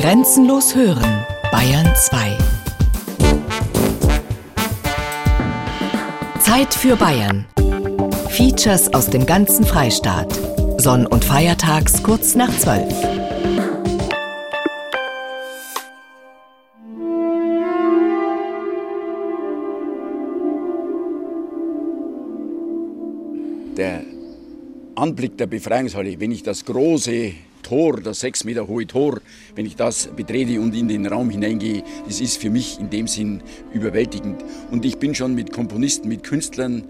Grenzenlos hören, Bayern 2. Zeit für Bayern. Features aus dem ganzen Freistaat. Sonn- und Feiertags kurz nach 12. Der Anblick der Befreiungshalle, wenn ich das große Tor, das sechs Meter hohe Tor, wenn ich das betrete und in den Raum hineingehe, das ist für mich in dem Sinn überwältigend. Und ich bin schon mit Komponisten, mit Künstlern,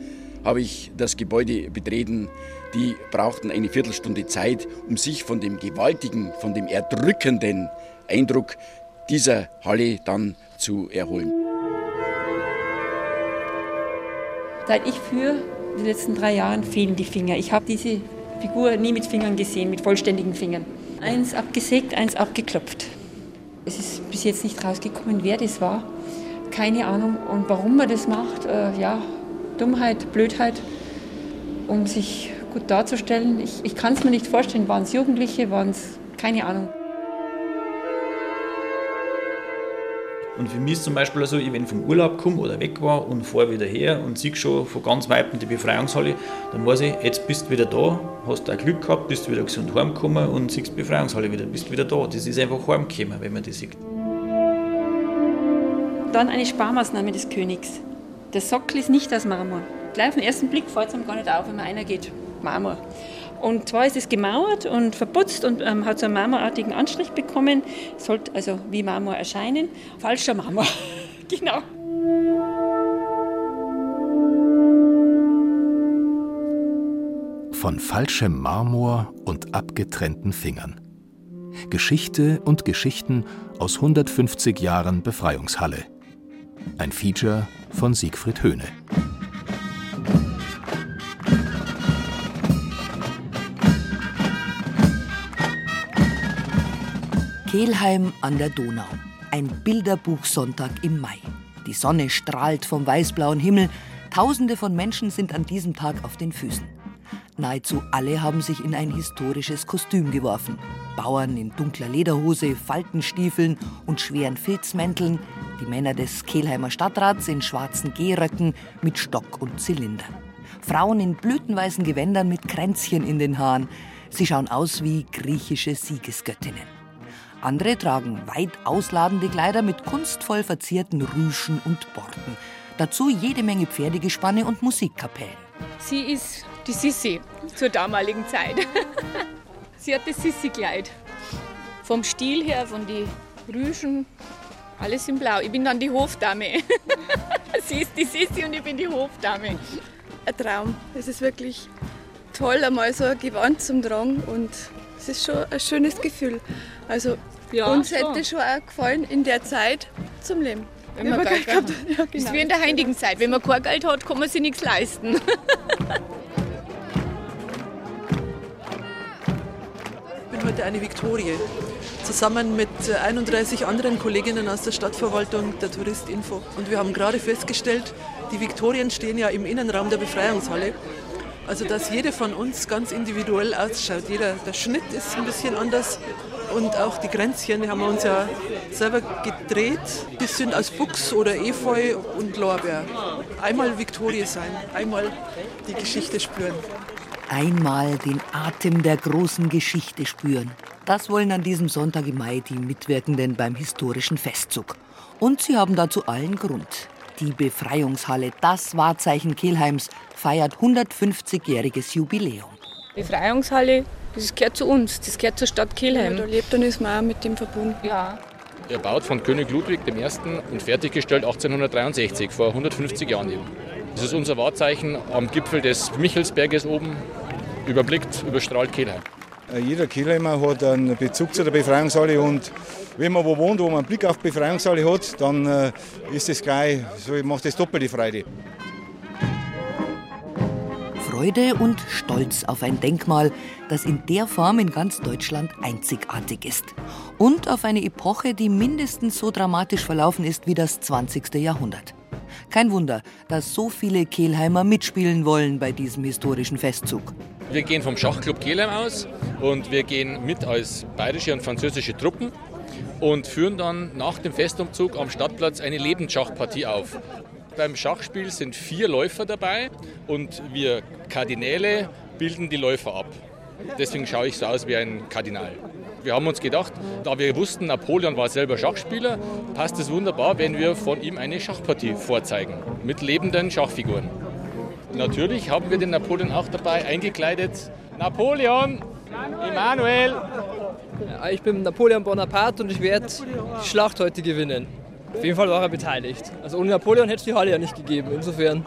habe ich das Gebäude betreten. Die brauchten eine Viertelstunde Zeit, um sich von dem gewaltigen, von dem erdrückenden Eindruck dieser Halle dann zu erholen. Seit ich für die letzten drei Jahren fehlen die Finger. Ich habe diese Figur nie mit Fingern gesehen, mit vollständigen Fingern. Eins abgesägt, eins abgeklopft. Es ist bis jetzt nicht rausgekommen, wer das war. Keine Ahnung. Und warum man das macht, äh, ja, Dummheit, Blödheit, um sich gut darzustellen. Ich, ich kann es mir nicht vorstellen. Waren es Jugendliche, waren es keine Ahnung. Und für mich ist zum Beispiel so, ich, wenn ich vom Urlaub komme oder weg war und fahre wieder her und sehe schon von ganz Weitem die Befreiungshalle, dann weiß ich, jetzt bist du wieder da, hast auch Glück gehabt, bist wieder gesund heimgekommen und siehst die Befreiungshalle wieder, bist wieder da. Das ist einfach heimgekommen, wenn man das sieht. Dann eine Sparmaßnahme des Königs. Der Sockel ist nicht aus Marmor. Gleich auf den ersten Blick fällt es einem gar nicht auf, wenn man einer geht. Marmor. Und zwar ist es gemauert und verputzt und ähm, hat so einen marmorartigen Anstrich bekommen. Sollte also wie Marmor erscheinen. Falscher Marmor. genau. Von falschem Marmor und abgetrennten Fingern. Geschichte und Geschichten aus 150 Jahren Befreiungshalle. Ein Feature von Siegfried Höhne. Kelheim an der Donau. Ein Bilderbuchsonntag im Mai. Die Sonne strahlt vom weißblauen Himmel. Tausende von Menschen sind an diesem Tag auf den Füßen. Nahezu alle haben sich in ein historisches Kostüm geworfen. Bauern in dunkler Lederhose, Faltenstiefeln und schweren Filzmänteln, die Männer des Kehlheimer Stadtrats in schwarzen Gehröcken mit Stock und Zylinder. Frauen in blütenweißen Gewändern mit Kränzchen in den Haaren. Sie schauen aus wie griechische Siegesgöttinnen. Andere tragen weit ausladende Kleider mit kunstvoll verzierten Rüschen und Borten. Dazu jede Menge Pferdegespanne und Musikkapellen. Sie ist die Sissi zur damaligen Zeit. Sie hat das Sissi-Kleid. Vom Stil her, von den Rüschen, alles in Blau. Ich bin dann die Hofdame. Sie ist die Sissi und ich bin die Hofdame. Ein Traum. Es ist wirklich toll, einmal so ein Gewand zum Tragen und es ist schon ein schönes Gefühl. Also ja, uns schon. hätte schon auch gefallen in der Zeit zum Leben. Wenn man Geld gehabt ja, genau. ist wie in der heutigen Zeit. Wenn man kein Geld hat, kann man sich nichts leisten. Ich bin heute eine Viktorie. Zusammen mit 31 anderen Kolleginnen aus der Stadtverwaltung der Touristinfo. Und wir haben gerade festgestellt, die Viktorien stehen ja im Innenraum der Befreiungshalle. Also dass jede von uns ganz individuell ausschaut. Jeder, der Schnitt ist ein bisschen anders und auch die Kränzchen, die haben wir uns ja selber gedreht. Die sind aus Buchs oder Efeu und Lorbeer. Einmal Viktorie sein, einmal die Geschichte spüren. Einmal den Atem der großen Geschichte spüren. Das wollen an diesem Sonntag im Mai die Mitwirkenden beim historischen Festzug. Und sie haben dazu allen Grund. Die Befreiungshalle, das Wahrzeichen Kelheims, feiert 150-jähriges Jubiläum. Befreiungshalle, das gehört zu uns, das gehört zur Stadt Kelheim. Ja, da lebt und ist man auch mit dem verbunden. Ja. Erbaut von König Ludwig I. und fertiggestellt 1863, vor 150 Jahren eben. Das ist unser Wahrzeichen am Gipfel des Michelsberges oben, überblickt, überstrahlt Kelheim. Äh, jeder Kielheimer hat einen Bezug zu der Befreiungshalle und wenn man wo wohnt, wo man einen Blick auf die Befreiungshalle hat, dann äh, ist das gleich, so macht das doppelte Freude. Freude und Stolz auf ein Denkmal, das in der Form in ganz Deutschland einzigartig ist. Und auf eine Epoche, die mindestens so dramatisch verlaufen ist wie das 20. Jahrhundert. Kein Wunder, dass so viele Kehlheimer mitspielen wollen bei diesem historischen Festzug. Wir gehen vom Schachclub Kehlheim aus und wir gehen mit als bayerische und französische Truppen. Und führen dann nach dem Festumzug am Stadtplatz eine Lebensschachpartie auf. Beim Schachspiel sind vier Läufer dabei und wir Kardinäle bilden die Läufer ab. Deswegen schaue ich so aus wie ein Kardinal. Wir haben uns gedacht, da wir wussten, Napoleon war selber Schachspieler, passt es wunderbar, wenn wir von ihm eine Schachpartie vorzeigen mit lebenden Schachfiguren. Natürlich haben wir den Napoleon auch dabei eingekleidet. Napoleon, Emanuel. Ich bin Napoleon Bonaparte und ich werde die Schlacht heute gewinnen. Auf jeden Fall war er beteiligt. Also ohne Napoleon hätte es die Halle ja nicht gegeben. Insofern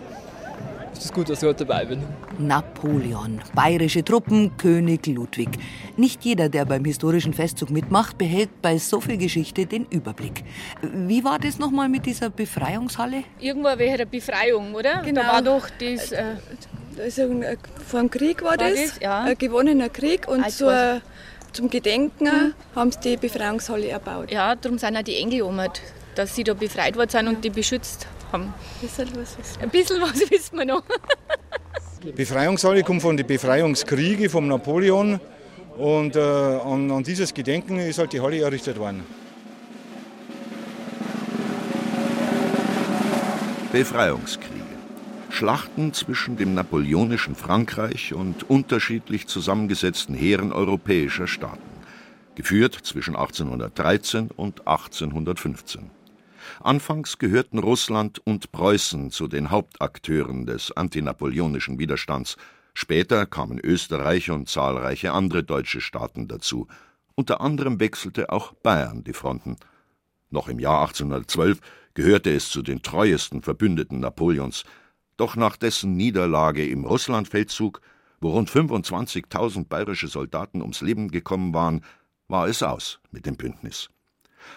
ist es gut, dass ich heute dabei bin. Napoleon, bayerische Truppen, König Ludwig. Nicht jeder, der beim historischen Festzug mitmacht, behält bei so viel Geschichte den Überblick. Wie war das nochmal mit dieser Befreiungshalle? Irgendwo wäre der Befreiung, oder? Genau. Da war doch das. Äh, also vor dem Krieg war, War das, das, ja. ein gewonnener Krieg und Also zur, zum Gedenken haben sie die Befreiungshalle erbaut. ja, darum sind auch die Engel ummert, dass sie da befreit worden sind und die beschützt haben. Bisschen was ist Ein bisschen was wissen wir noch. Die Befreiungshalle kommt von den Befreiungskriegen vom Napoleon und äh, an, an dieses Gedenken ist halt die Halle errichtet worden. Befreiungskriege. Schlachten zwischen dem napoleonischen Frankreich und unterschiedlich zusammengesetzten Heeren europäischer Staaten. Geführt zwischen 1813 und 1815. Anfangs gehörten Russland und Preußen zu den Hauptakteuren des antinapoleonischen Widerstands. Später kamen Österreich und zahlreiche andere deutsche Staaten dazu. Unter anderem wechselte auch Bayern die Fronten. Noch im Jahr 1812 gehörte es zu den treuesten Verbündeten Napoleons. Doch nach dessen Niederlage im Russlandfeldzug, wo rund 25.000 bayerische Soldaten ums Leben gekommen waren, war es aus mit dem Bündnis.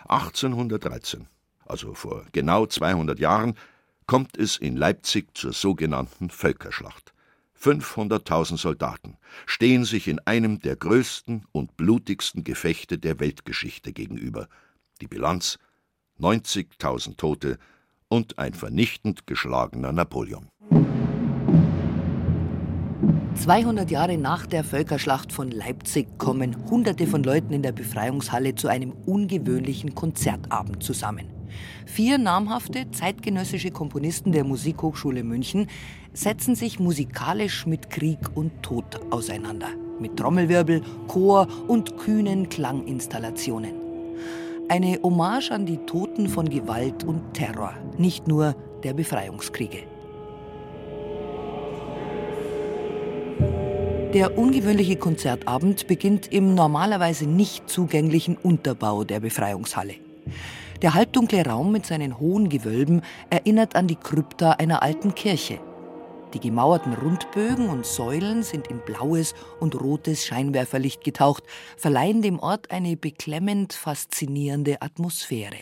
1813, also vor genau 200 Jahren, kommt es in Leipzig zur sogenannten Völkerschlacht. 500.000 Soldaten stehen sich in einem der größten und blutigsten Gefechte der Weltgeschichte gegenüber. Die Bilanz 90.000 Tote und ein vernichtend geschlagener Napoleon. 200 Jahre nach der Völkerschlacht von Leipzig kommen Hunderte von Leuten in der Befreiungshalle zu einem ungewöhnlichen Konzertabend zusammen. Vier namhafte zeitgenössische Komponisten der Musikhochschule München setzen sich musikalisch mit Krieg und Tod auseinander. Mit Trommelwirbel, Chor und kühnen Klanginstallationen. Eine Hommage an die Toten von Gewalt und Terror, nicht nur der Befreiungskriege. Der ungewöhnliche Konzertabend beginnt im normalerweise nicht zugänglichen Unterbau der Befreiungshalle. Der halbdunkle Raum mit seinen hohen Gewölben erinnert an die Krypta einer alten Kirche. Die gemauerten Rundbögen und Säulen sind in blaues und rotes Scheinwerferlicht getaucht, verleihen dem Ort eine beklemmend faszinierende Atmosphäre.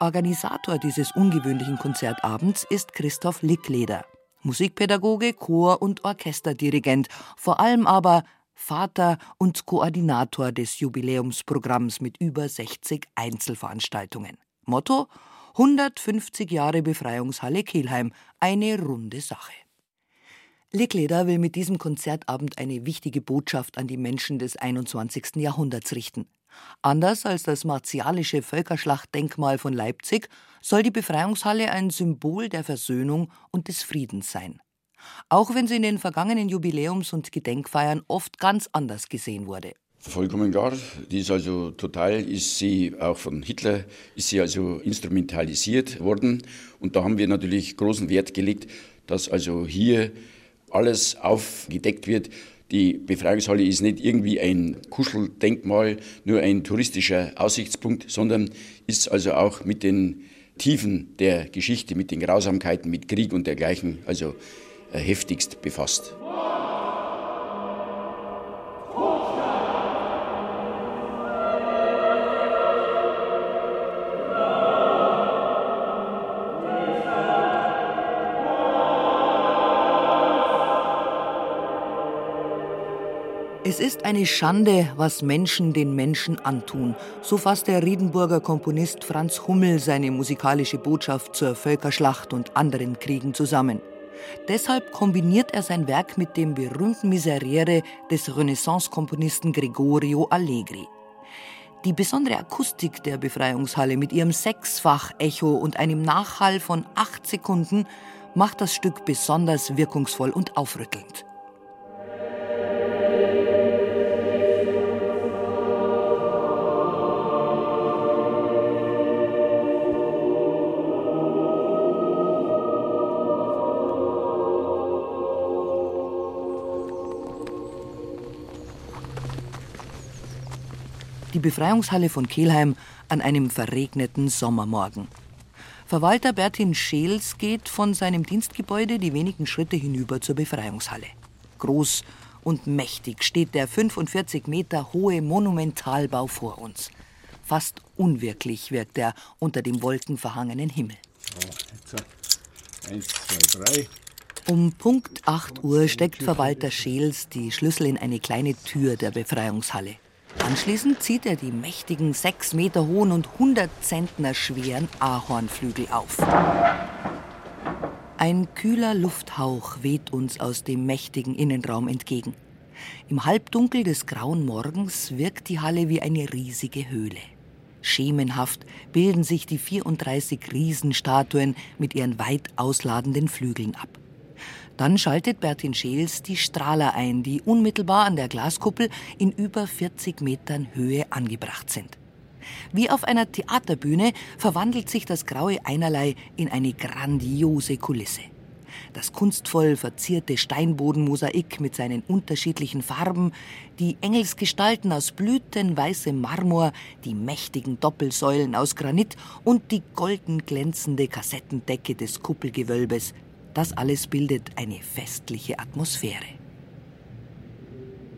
Organisator dieses ungewöhnlichen Konzertabends ist Christoph Lickleder. Musikpädagoge, Chor- und Orchesterdirigent, vor allem aber Vater und Koordinator des Jubiläumsprogramms mit über 60 Einzelveranstaltungen. Motto: 150 Jahre Befreiungshalle Kelheim, eine runde Sache. Lickleder will mit diesem Konzertabend eine wichtige Botschaft an die Menschen des 21. Jahrhunderts richten. Anders als das martialische Völkerschlachtdenkmal von Leipzig soll die Befreiungshalle ein Symbol der Versöhnung und des Friedens sein. Auch wenn sie in den vergangenen Jubiläums- und Gedenkfeiern oft ganz anders gesehen wurde. Vollkommen klar. Die ist also total, ist sie auch von Hitler, ist sie also instrumentalisiert worden. Und da haben wir natürlich großen Wert gelegt, dass also hier alles aufgedeckt wird. Die Befreiungshalle ist nicht irgendwie ein Kuscheldenkmal, nur ein touristischer Aussichtspunkt, sondern ist also auch mit den Tiefen der Geschichte, mit den Grausamkeiten, mit Krieg und dergleichen, also äh, heftigst befasst. Es ist eine Schande, was Menschen den Menschen antun. So fasst der Riedenburger Komponist Franz Hummel seine musikalische Botschaft zur Völkerschlacht und anderen Kriegen zusammen. Deshalb kombiniert er sein Werk mit dem berühmten Miserere des Renaissance-Komponisten Gregorio Allegri. Die besondere Akustik der Befreiungshalle mit ihrem Sechsfach-Echo und einem Nachhall von acht Sekunden macht das Stück besonders wirkungsvoll und aufrüttelnd. Die Befreiungshalle von Kelheim an einem verregneten Sommermorgen. Verwalter Bertin Scheels geht von seinem Dienstgebäude die wenigen Schritte hinüber zur Befreiungshalle. Groß und mächtig steht der 45 Meter hohe Monumentalbau vor uns. Fast unwirklich wirkt er unter dem wolkenverhangenen Himmel. Eins, zwei, drei. Um Punkt 8 Uhr steckt Verwalter Scheels die Schlüssel in eine kleine Tür der Befreiungshalle. Anschließend zieht er die mächtigen, sechs Meter hohen und 100 Zentner schweren Ahornflügel auf. Ein kühler Lufthauch weht uns aus dem mächtigen Innenraum entgegen. Im Halbdunkel des grauen Morgens wirkt die Halle wie eine riesige Höhle. Schemenhaft bilden sich die 34 Riesenstatuen mit ihren weit ausladenden Flügeln ab. Dann schaltet Bertin Scheels die Strahler ein, die unmittelbar an der Glaskuppel in über 40 Metern Höhe angebracht sind. Wie auf einer Theaterbühne verwandelt sich das graue Einerlei in eine grandiose Kulisse. Das kunstvoll verzierte Steinbodenmosaik mit seinen unterschiedlichen Farben, die Engelsgestalten aus blütenweißem Marmor, die mächtigen Doppelsäulen aus Granit und die golden glänzende Kassettendecke des Kuppelgewölbes das alles bildet eine festliche Atmosphäre.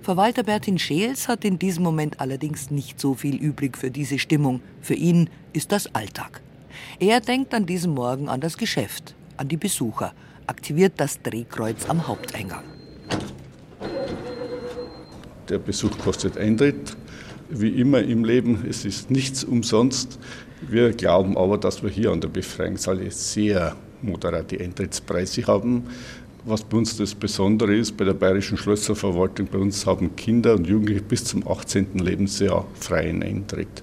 Verwalter Bertin Scheels hat in diesem Moment allerdings nicht so viel übrig für diese Stimmung. Für ihn ist das Alltag. Er denkt an diesem Morgen an das Geschäft, an die Besucher, aktiviert das Drehkreuz am Haupteingang. Der Besuch kostet Eintritt. Wie immer im Leben, es ist nichts umsonst. Wir glauben aber, dass wir hier an der Befreiungshalle sehr moderate Eintrittspreise haben. Was bei uns das Besondere ist, bei der Bayerischen Schlösserverwaltung, bei uns haben Kinder und Jugendliche bis zum 18. Lebensjahr freien Eintritt.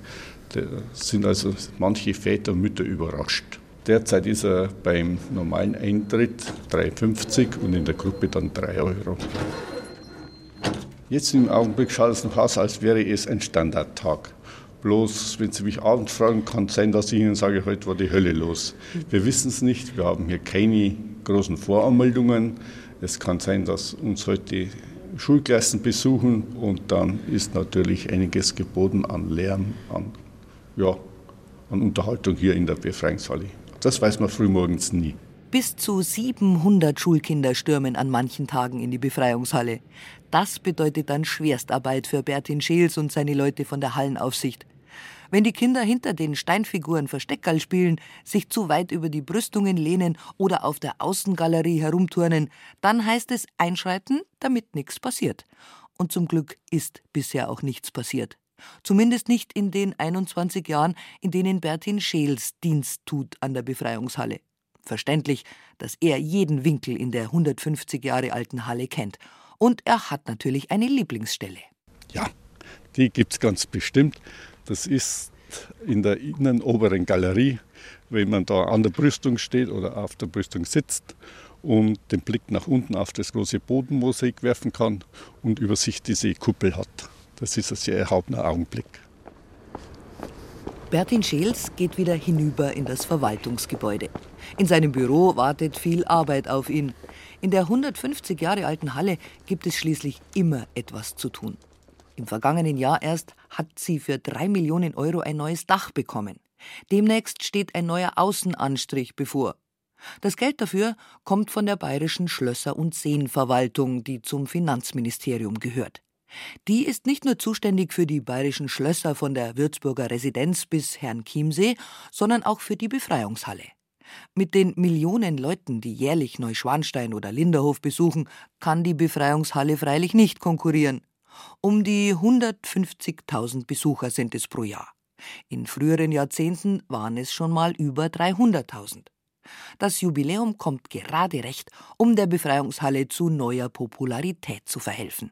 Da sind also manche Väter und Mütter überrascht. Derzeit ist er beim normalen Eintritt 3,50 und in der Gruppe dann 3 Euro. Jetzt im Augenblick schaut es noch aus, als wäre es ein Standardtag. Bloß, wenn Sie mich abends fragen, kann es sein, dass ich Ihnen sage, heute war die Hölle los. Wir wissen es nicht. Wir haben hier keine großen Voranmeldungen. Es kann sein, dass uns heute Schulklassen besuchen und dann ist natürlich einiges geboten an Lärm, an, ja, an Unterhaltung hier in der Befreiungshalle. Das weiß man frühmorgens nie. Bis zu 700 Schulkinder stürmen an manchen Tagen in die Befreiungshalle. Das bedeutet dann Schwerstarbeit für Bertin Scheels und seine Leute von der Hallenaufsicht. Wenn die Kinder hinter den Steinfiguren Versteckerl spielen, sich zu weit über die Brüstungen lehnen oder auf der Außengalerie herumturnen, dann heißt es einschreiten, damit nichts passiert. Und zum Glück ist bisher auch nichts passiert. Zumindest nicht in den 21 Jahren, in denen Bertin Scheels Dienst tut an der Befreiungshalle. Verständlich, dass er jeden Winkel in der 150 Jahre alten Halle kennt. Und er hat natürlich eine Lieblingsstelle. Ja, die gibt es ganz bestimmt. Das ist in der innenoberen Galerie, wenn man da an der Brüstung steht oder auf der Brüstung sitzt und den Blick nach unten auf das große Bodenmosaik werfen kann und über sich diese Kuppel hat. Das ist ein sehr erhabener Augenblick. Bertin Scheels geht wieder hinüber in das Verwaltungsgebäude. In seinem Büro wartet viel Arbeit auf ihn. In der 150 Jahre alten Halle gibt es schließlich immer etwas zu tun. Im vergangenen Jahr erst hat sie für drei Millionen Euro ein neues Dach bekommen. Demnächst steht ein neuer Außenanstrich bevor. Das Geld dafür kommt von der Bayerischen Schlösser- und Seenverwaltung, die zum Finanzministerium gehört. Die ist nicht nur zuständig für die bayerischen Schlösser von der Würzburger Residenz bis Herrn Chiemsee, sondern auch für die Befreiungshalle. Mit den Millionen Leuten, die jährlich Neuschwanstein oder Linderhof besuchen, kann die Befreiungshalle freilich nicht konkurrieren. Um die 150.000 Besucher sind es pro Jahr. In früheren Jahrzehnten waren es schon mal über 300.000. Das Jubiläum kommt gerade recht, um der Befreiungshalle zu neuer Popularität zu verhelfen.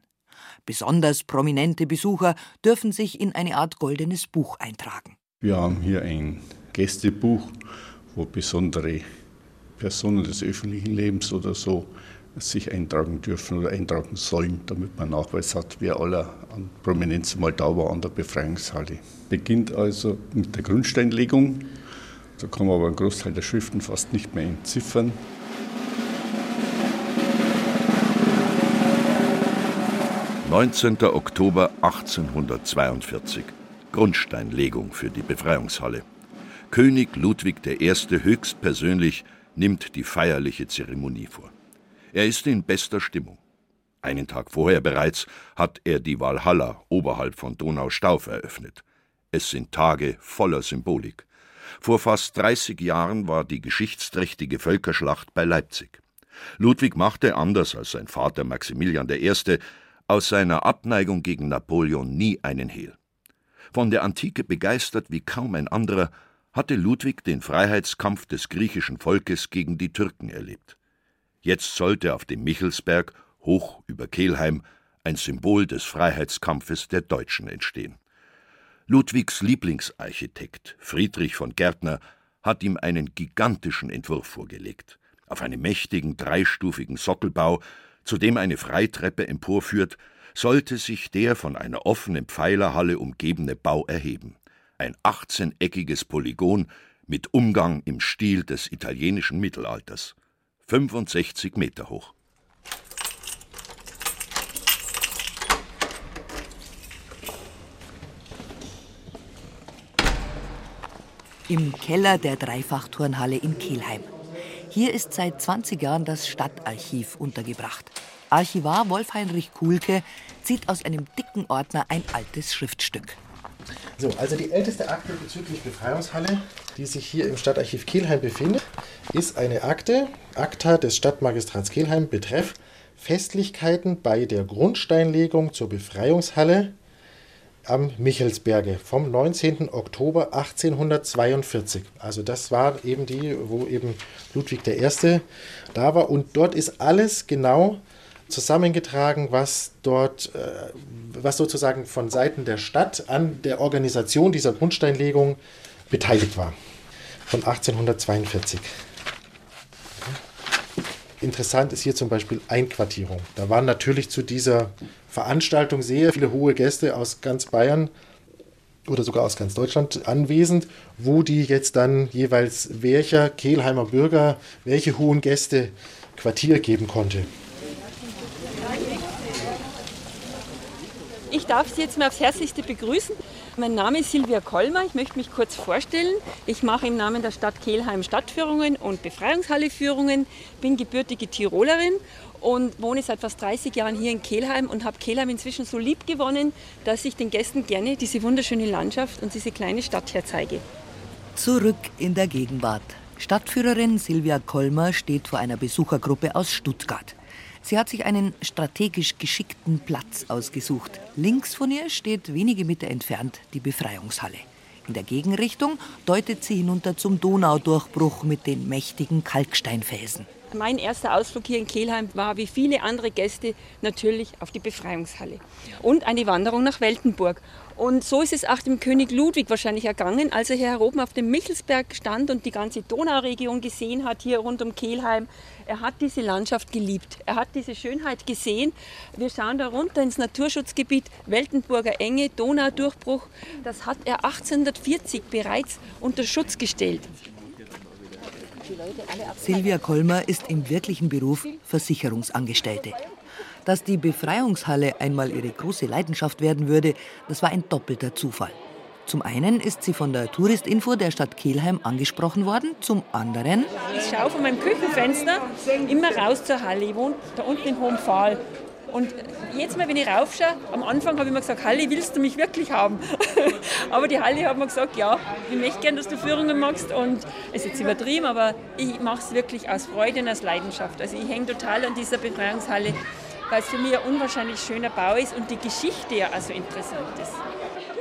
Besonders prominente Besucher dürfen sich in eine Art goldenes Buch eintragen. Wir haben hier ein Gästebuch, wo besondere Personen des öffentlichen Lebens oder so sich eintragen dürfen oder eintragen sollen, damit man Nachweis hat, wer aller an Prominenz mal da war an der Befreiungshalle. Beginnt also mit der Grundsteinlegung. Da kann man aber einen Großteil der Schriften fast nicht mehr entziffern. »19. Oktober 1842. Grundsteinlegung für die Befreiungshalle. König Ludwig I. höchstpersönlich nimmt die feierliche Zeremonie vor. Er ist in bester Stimmung. Einen Tag vorher bereits hat er die Walhalla oberhalb von Donaustauf eröffnet. Es sind Tage voller Symbolik. Vor fast 30 Jahren war die geschichtsträchtige Völkerschlacht bei Leipzig. Ludwig machte, anders als sein Vater Maximilian I., aus seiner Abneigung gegen Napoleon nie einen Hehl. Von der Antike begeistert wie kaum ein anderer, hatte Ludwig den Freiheitskampf des griechischen Volkes gegen die Türken erlebt. Jetzt sollte auf dem Michelsberg, hoch über Kelheim, ein Symbol des Freiheitskampfes der Deutschen entstehen. Ludwigs Lieblingsarchitekt Friedrich von Gärtner hat ihm einen gigantischen Entwurf vorgelegt. Auf einem mächtigen dreistufigen Sockelbau, zu dem eine Freitreppe emporführt, sollte sich der von einer offenen Pfeilerhalle umgebene Bau erheben. Ein 18-eckiges Polygon mit Umgang im Stil des italienischen Mittelalters. 65 Meter hoch. Im Keller der Dreifachturnhalle in Kelheim. Hier ist seit 20 Jahren das Stadtarchiv untergebracht. Archivar Wolf-Heinrich Kuhlke zieht aus einem dicken Ordner ein altes Schriftstück. So, also die älteste Akte bezüglich Befreiungshalle, die sich hier im Stadtarchiv Kelheim befindet, ist eine Akte, Akta des Stadtmagistrats Kelheim, betreff Festlichkeiten bei der Grundsteinlegung zur Befreiungshalle am Michelsberge vom 19. Oktober 1842. Also das war eben die, wo eben Ludwig I. da war und dort ist alles genau zusammengetragen, was dort, äh, was sozusagen von Seiten der Stadt an der Organisation dieser Grundsteinlegung beteiligt war. Von 1842. Interessant ist hier zum Beispiel Einquartierung. Da waren natürlich zu dieser Veranstaltung sehr viele hohe Gäste aus ganz Bayern oder sogar aus ganz Deutschland anwesend, wo die jetzt dann jeweils welcher Kehlheimer Bürger welche hohen Gäste Quartier geben konnte. Ich darf Sie jetzt mal aufs Herzlichste begrüßen. Mein Name ist Silvia Kolmer. Ich möchte mich kurz vorstellen. Ich mache im Namen der Stadt Kelheim Stadtführungen und Befreiungshalleführungen, bin gebürtige Tirolerin und wohne seit fast 30 Jahren hier in Kelheim und habe Kelheim inzwischen so lieb gewonnen, dass ich den Gästen gerne diese wunderschöne Landschaft und diese kleine Stadt herzeige. Zurück in der Gegenwart. Stadtführerin Silvia Kolmer steht vor einer Besuchergruppe aus Stuttgart. Sie hat sich einen strategisch geschickten Platz ausgesucht. Links von ihr steht wenige Meter entfernt die Befreiungshalle. In der Gegenrichtung deutet sie hinunter zum Donaudurchbruch mit den mächtigen Kalksteinfelsen. Mein erster Ausflug hier in Kelheim war wie viele andere Gäste natürlich auf die Befreiungshalle und eine Wanderung nach Weltenburg. Und so ist es auch dem König Ludwig wahrscheinlich ergangen, als er hier oben auf dem Michelsberg stand und die ganze Donauregion gesehen hat, hier rund um Kelheim. Er hat diese Landschaft geliebt. Er hat diese Schönheit gesehen. Wir schauen da runter ins Naturschutzgebiet Weltenburger Enge, Donaudurchbruch. Das hat er 1840 bereits unter Schutz gestellt. Silvia Kolmer ist im wirklichen Beruf Versicherungsangestellte. Dass die Befreiungshalle einmal ihre große Leidenschaft werden würde, das war ein doppelter Zufall. Zum einen ist sie von der Touristinfo der Stadt Kelheim angesprochen worden, zum anderen... Ich schaue von meinem Küchenfenster immer raus zur Halle. Ich wohne da unten in Hohem Pfahl. Und jetzt mal, wenn ich raufschaue, am Anfang habe ich mir gesagt, Halle, willst du mich wirklich haben? aber die Halle hat mir gesagt, ja, ich möchte gerne, dass du Führungen machst. Und es ist jetzt übertrieben, aber ich mache es wirklich aus Freude und aus Leidenschaft. Also ich hänge total an dieser Befreiungshalle. Weil es für mich ein unwahrscheinlich schöner Bau ist und die Geschichte ja also interessant ist.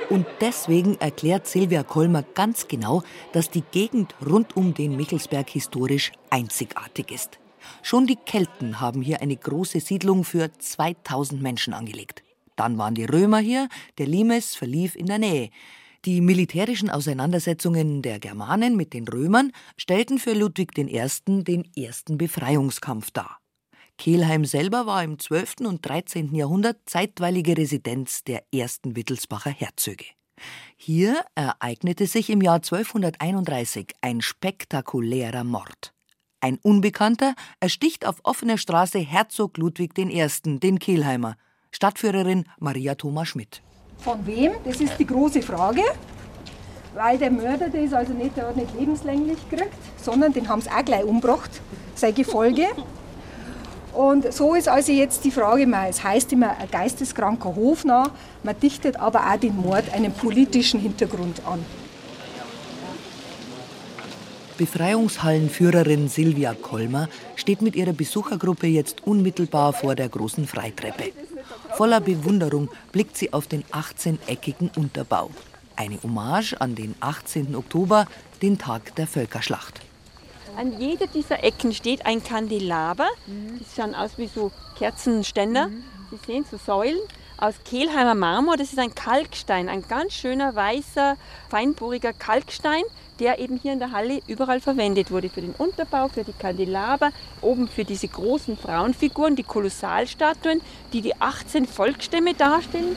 Und deswegen erklärt Silvia Kolmer ganz genau, dass die Gegend rund um den Michelsberg historisch einzigartig ist. Schon die Kelten haben hier eine große Siedlung für 2000 Menschen angelegt. Dann waren die Römer hier, der Limes verlief in der Nähe. Die militärischen Auseinandersetzungen der Germanen mit den Römern stellten für Ludwig I. den ersten Befreiungskampf dar. Kelheim selber war im 12. und 13. Jahrhundert zeitweilige Residenz der ersten Wittelsbacher Herzöge. Hier ereignete sich im Jahr 1231 ein spektakulärer Mord. Ein Unbekannter ersticht auf offener Straße Herzog Ludwig I., den Kelheimer. Stadtführerin Maria Thomas Schmidt. Von wem? Das ist die große Frage. Weil der Mörder, der ist also nicht, der hat nicht lebenslänglich gekriegt, sondern den haben sie auch gleich umgebracht, sein Gefolge. Und so ist also jetzt die Frage, es heißt immer ein geisteskranker Hofnarr, man dichtet aber auch den Mord einem politischen Hintergrund an. Befreiungshallenführerin Silvia Kolmer steht mit ihrer Besuchergruppe jetzt unmittelbar vor der großen Freitreppe. Voller Bewunderung blickt sie auf den 18-eckigen Unterbau. Eine Hommage an den 18. Oktober, den Tag der Völkerschlacht. An jeder dieser Ecken steht ein Kandelaber. Die schauen aus wie so Kerzenständer. Sie sehen so Säulen aus Kehlheimer Marmor. Das ist ein Kalkstein, ein ganz schöner weißer, feinporiger Kalkstein, der eben hier in der Halle überall verwendet wurde. Für den Unterbau, für die Kandelaber, oben für diese großen Frauenfiguren, die Kolossalstatuen, die die 18 Volksstämme darstellen.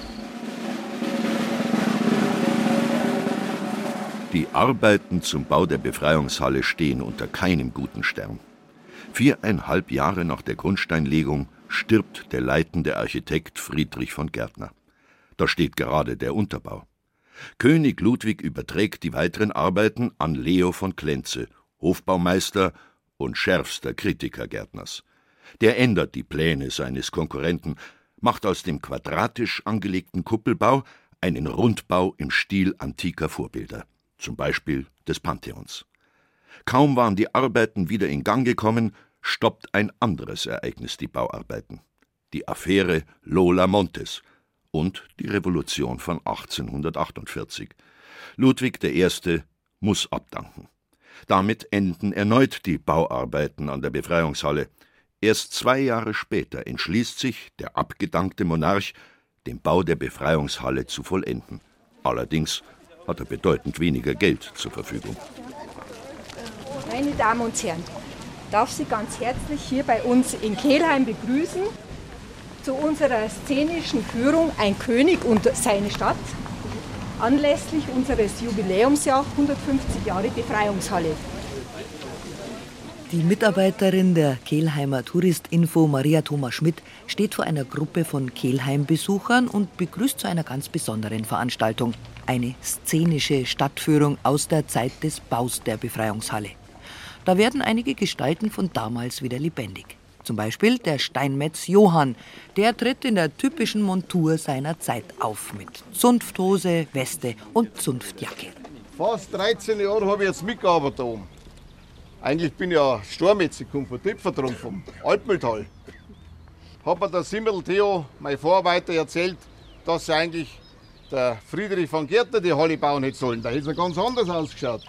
Die Arbeiten zum Bau der Befreiungshalle stehen unter keinem guten Stern. Viereinhalb Jahre nach der Grundsteinlegung stirbt der leitende Architekt Friedrich von Gärtner. Da steht gerade der Unterbau. König Ludwig überträgt die weiteren Arbeiten an Leo von Klenze, Hofbaumeister und schärfster Kritiker Gärtners. Der ändert die Pläne seines Konkurrenten, macht aus dem quadratisch angelegten Kuppelbau einen Rundbau im Stil antiker Vorbilder zum Beispiel des Pantheons. Kaum waren die Arbeiten wieder in Gang gekommen, stoppt ein anderes Ereignis die Bauarbeiten. Die Affäre Lola Montes und die Revolution von 1848. Ludwig I. muss abdanken. Damit enden erneut die Bauarbeiten an der Befreiungshalle. Erst zwei Jahre später entschließt sich der abgedankte Monarch, den Bau der Befreiungshalle zu vollenden. Allerdings hat er bedeutend weniger Geld zur Verfügung. Meine Damen und Herren, darf Sie ganz herzlich hier bei uns in Kelheim begrüßen zu unserer szenischen Führung Ein König und seine Stadt anlässlich unseres Jubiläumsjahr 150 Jahre Befreiungshalle. Die Mitarbeiterin der Kehlheimer Touristinfo Maria Thomas Schmidt steht vor einer Gruppe von Kehlheim-Besuchern und begrüßt zu einer ganz besonderen Veranstaltung. Eine szenische Stadtführung aus der Zeit des Baus der Befreiungshalle. Da werden einige Gestalten von damals wieder lebendig. Zum Beispiel der Steinmetz Johann. Der tritt in der typischen Montur seiner Zeit auf mit Zunfthose, Weste und Zunftjacke. Fast 13 Jahre habe ich jetzt mitgearbeitet oben. Eigentlich bin ich ja Stormetz, ich komme von Tripfertrum, vom Alpmühltal. Hat mir der Simmel Theo, mein Vorarbeiter, erzählt, dass eigentlich der Friedrich von Gärtner die Halle bauen hätte sollen. Da hätte es ganz anders ausgeschaut.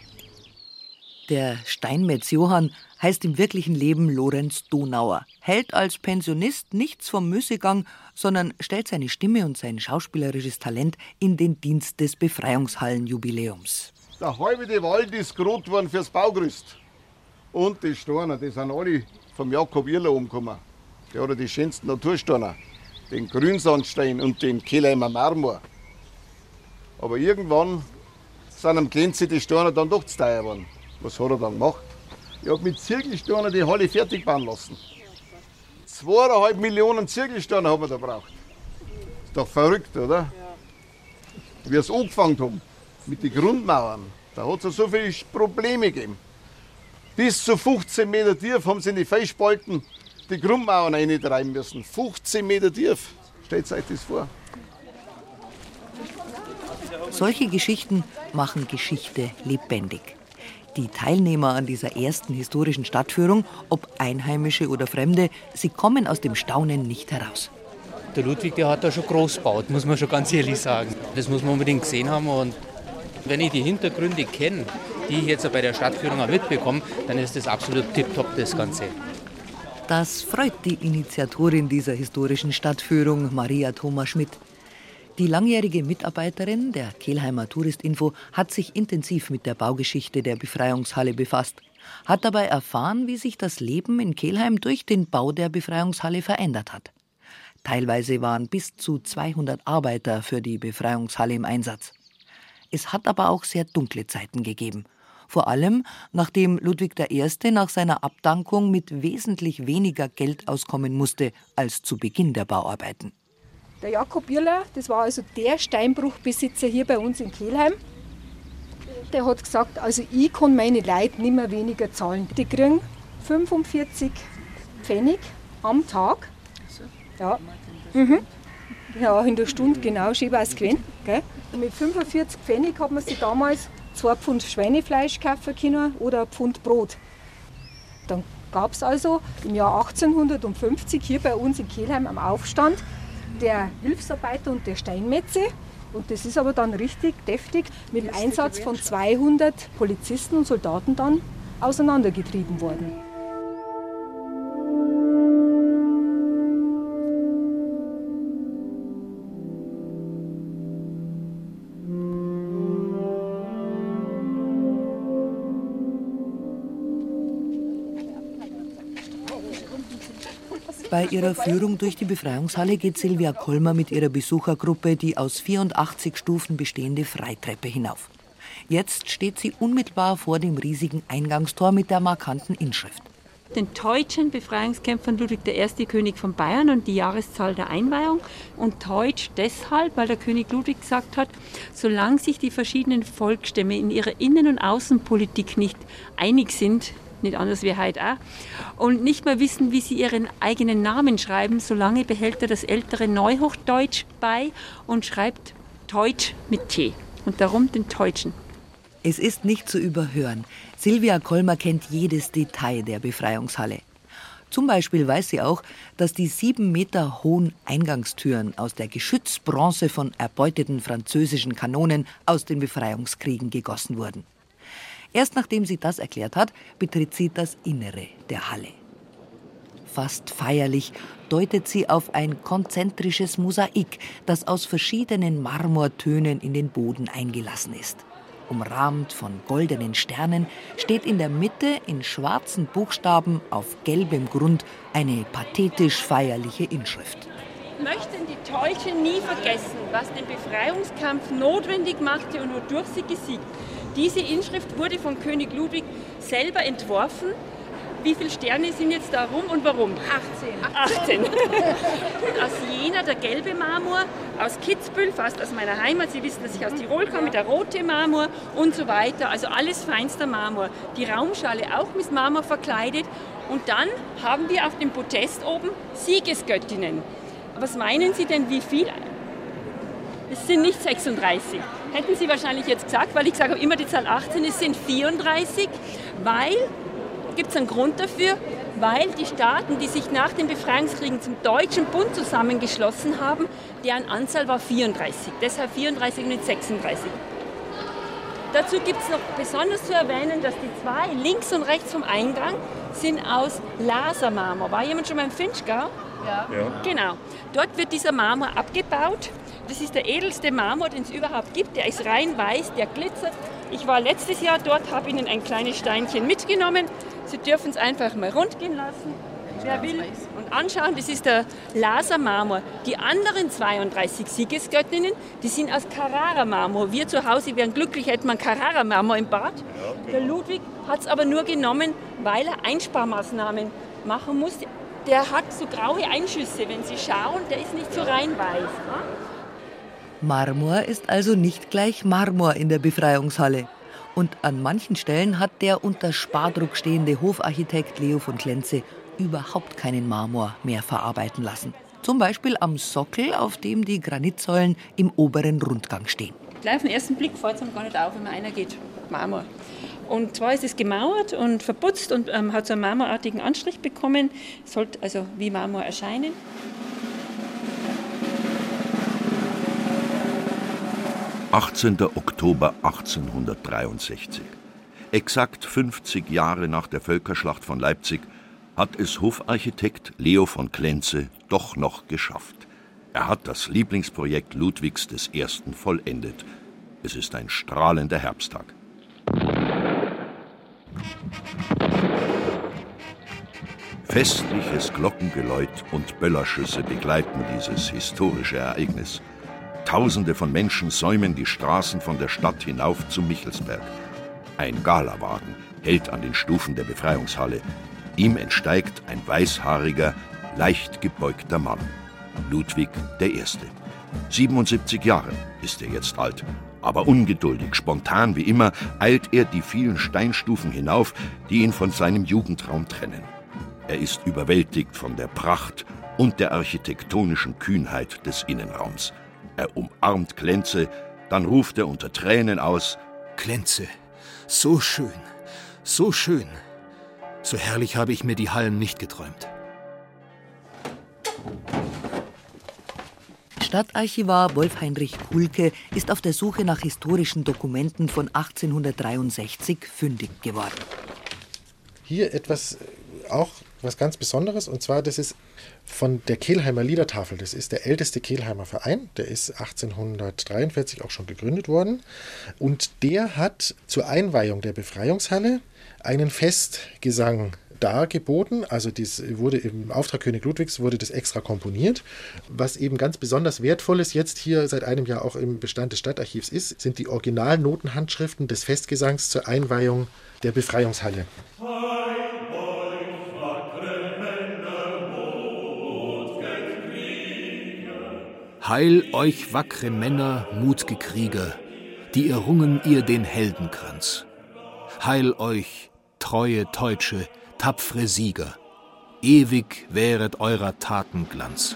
Der Steinmetz Johann heißt im wirklichen Leben Lorenz Donauer, hält als Pensionist nichts vom Müßiggang, sondern stellt seine Stimme und sein schauspielerisches Talent in den Dienst des Befreiungshallenjubiläums. Der halbe Wald ist gerot worden fürs Baugerüst. Und die Steine, die sind alle vom Jakob Irler umgekommen. Der hat die schönsten Natursteine. Den Grünsandstein und den Kehlheimer Marmor. Aber irgendwann sind am Grenze die Steine dann doch zu teuer geworden. Was hat er dann gemacht? Ich habe mit Zirkelsteinen die Halle fertig bauen lassen. Zweieinhalb Millionen Zirkelsteine haben wir da braucht. Ist doch verrückt, oder? Ja. Wie wir es angefangen haben mit den Grundmauern, da hat es so viele Probleme gegeben. Bis zu 15 Meter tief haben sie in die Felsspalten die Grundmauern reintreiben müssen. 15 Meter tief. Stellt euch das vor. Solche Geschichten machen Geschichte lebendig. Die Teilnehmer an dieser ersten historischen Stadtführung, ob Einheimische oder Fremde, sie kommen aus dem Staunen nicht heraus. Der Ludwig, der hat da schon groß gebaut, muss man schon ganz ehrlich sagen. Das muss man unbedingt gesehen haben. Und wenn ich die Hintergründe kenne, die ich jetzt bei der Stadtführung auch mitbekomme, dann ist das absolut tipptopp, das Ganze. Das freut die Initiatorin dieser historischen Stadtführung, Maria Thomas Schmidt. Die langjährige Mitarbeiterin der Kehlheimer Touristinfo hat sich intensiv mit der Baugeschichte der Befreiungshalle befasst, hat dabei erfahren, wie sich das Leben in Kehlheim durch den Bau der Befreiungshalle verändert hat. Teilweise waren bis zu 200 Arbeiter für die Befreiungshalle im Einsatz. Es hat aber auch sehr dunkle Zeiten gegeben. Vor allem, nachdem Ludwig I. nach seiner Abdankung mit wesentlich weniger Geld auskommen musste als zu Beginn der Bauarbeiten. Der Jakob Irler, das war also der Steinbruchbesitzer hier bei uns in Kelheim. Der hat gesagt, also ich kann meine Leute nicht mehr weniger zahlen. Die kriegen 45 Pfennig am Tag. Ja. Mhm. Ja, in der Stunde, genau, schön gewesen. Gell? Mit 45 Pfennig hat man sich damals zwei Pfund Schweinefleisch kaufen können oder ein Pfund Brot. Dann gab es also im Jahr 1850 hier bei uns in Kelheim am Aufstand der Hilfsarbeiter und der Steinmetze. Und das ist aber dann richtig deftig mit dem Einsatz von 200 Polizisten und Soldaten dann auseinandergetrieben worden. Bei ihrer Führung durch die Befreiungshalle geht Silvia Kolmer mit ihrer Besuchergruppe die aus 84 Stufen bestehende Freitreppe hinauf. Jetzt steht sie unmittelbar vor dem riesigen Eingangstor mit der markanten Inschrift. Den deutschen Befreiungskämpfern Ludwig I. König von Bayern und die Jahreszahl der Einweihung. Und deutsch deshalb, weil der König Ludwig gesagt hat, solange sich die verschiedenen Volksstämme in ihrer Innen- und Außenpolitik nicht einig sind, nicht anders wie heute auch, und nicht mehr wissen, wie sie ihren eigenen Namen schreiben, solange behält er das ältere Neuhochdeutsch bei und schreibt Deutsch mit T und darum den Deutschen. Es ist nicht zu überhören. Silvia Kolmer kennt jedes Detail der Befreiungshalle. Zum Beispiel weiß sie auch, dass die sieben Meter hohen Eingangstüren aus der Geschützbronze von erbeuteten französischen Kanonen aus den Befreiungskriegen gegossen wurden. Erst nachdem sie das erklärt hat, betritt sie das Innere der Halle. Fast feierlich deutet sie auf ein konzentrisches Mosaik, das aus verschiedenen Marmortönen in den Boden eingelassen ist. Umrahmt von goldenen Sternen steht in der Mitte in schwarzen Buchstaben auf gelbem Grund eine pathetisch feierliche Inschrift. Möchten die Deutschen nie vergessen, was den Befreiungskampf notwendig machte und wodurch sie gesiegt diese Inschrift wurde von König Ludwig selber entworfen. Wie viele Sterne sind jetzt da rum und warum? 18. 18. aus Jena der gelbe Marmor, aus Kitzbühel, fast aus meiner Heimat. Sie wissen, dass ich aus Tirol komme, der rote Marmor und so weiter. Also alles feinster Marmor. Die Raumschale auch mit Marmor verkleidet. Und dann haben wir auf dem Podest oben Siegesgöttinnen. Was meinen Sie denn, wie viel? Es sind nicht 36 hätten Sie wahrscheinlich jetzt gesagt, weil ich sage immer die Zahl 18, es sind 34, weil, gibt es einen Grund dafür, weil die Staaten, die sich nach den Befreiungskriegen zum Deutschen Bund zusammengeschlossen haben, deren Anzahl war 34, deshalb 34 und nicht 36. Dazu gibt es noch besonders zu erwähnen, dass die zwei links und rechts vom Eingang sind aus Lasermarmor. War jemand schon mal im Finchgau? Ja. ja. Genau. Dort wird dieser Marmor abgebaut das ist der edelste Marmor, den es überhaupt gibt. Der ist rein weiß, der glitzert. Ich war letztes Jahr dort, habe Ihnen ein kleines Steinchen mitgenommen. Sie dürfen es einfach mal rundgehen lassen, wer will, und anschauen. Das ist der Lasermarmor. Die anderen 32 Siegesgöttinnen, die sind aus Carrara-Marmor. Wir zu Hause wären glücklich, hätten wir Carrara-Marmor im Bad. Der Ludwig hat es aber nur genommen, weil er Einsparmaßnahmen machen musste. Der hat so graue Einschüsse, wenn Sie schauen, der ist nicht so rein weiß. Ne? Marmor ist also nicht gleich Marmor in der Befreiungshalle. Und an manchen Stellen hat der unter Spardruck stehende Hofarchitekt Leo von Klenze überhaupt keinen Marmor mehr verarbeiten lassen. Zum Beispiel am Sockel, auf dem die Granitsäulen im oberen Rundgang stehen. Gleich auf den ersten Blick fällt es einem gar nicht auf, wenn man einer geht. Marmor. Und zwar ist es gemauert und verputzt und ähm, hat so einen marmorartigen Anstrich bekommen. Sollte also wie Marmor erscheinen. »18. Oktober 1863. Exakt 50 Jahre nach der Völkerschlacht von Leipzig hat es Hofarchitekt Leo von Klenze doch noch geschafft. Er hat das Lieblingsprojekt Ludwigs I. vollendet. Es ist ein strahlender Herbsttag. Festliches Glockengeläut und Böllerschüsse begleiten dieses historische Ereignis. Tausende von Menschen säumen die Straßen von der Stadt hinauf zum Michelsberg. Ein Galawagen hält an den Stufen der Befreiungshalle. Ihm entsteigt ein weißhaariger, leicht gebeugter Mann. Ludwig I. 77 Jahre ist er jetzt alt, aber ungeduldig, spontan wie immer, eilt er die vielen Steinstufen hinauf, die ihn von seinem Jugendraum trennen. Er ist überwältigt von der Pracht und der architektonischen Kühnheit des Innenraums. Er umarmt Klenze, dann ruft er unter Tränen aus: Klenze, so schön, so schön. So herrlich habe ich mir die Hallen nicht geträumt. Stadtarchivar Wolf-Heinrich Kulke ist auf der Suche nach historischen Dokumenten von 1863 fündig geworden. Hier etwas äh, auch was ganz Besonderes und zwar das ist von der Kehlheimer Liedertafel. Das ist der älteste Kehlheimer Verein. Der ist 1843 auch schon gegründet worden und der hat zur Einweihung der Befreiungshalle einen Festgesang dargeboten. Also das wurde im Auftrag König Ludwigs wurde das extra komponiert. Was eben ganz besonders wertvoll ist jetzt hier seit einem Jahr auch im Bestand des Stadtarchivs ist, sind die Originalnotenhandschriften des Festgesangs zur Einweihung der Befreiungshalle. Heil euch wackre Männer, mutge Krieger, die errungen ihr den Heldenkranz. Heil euch, treue Teutsche, tapfre Sieger, ewig wäret eurer Taten Glanz.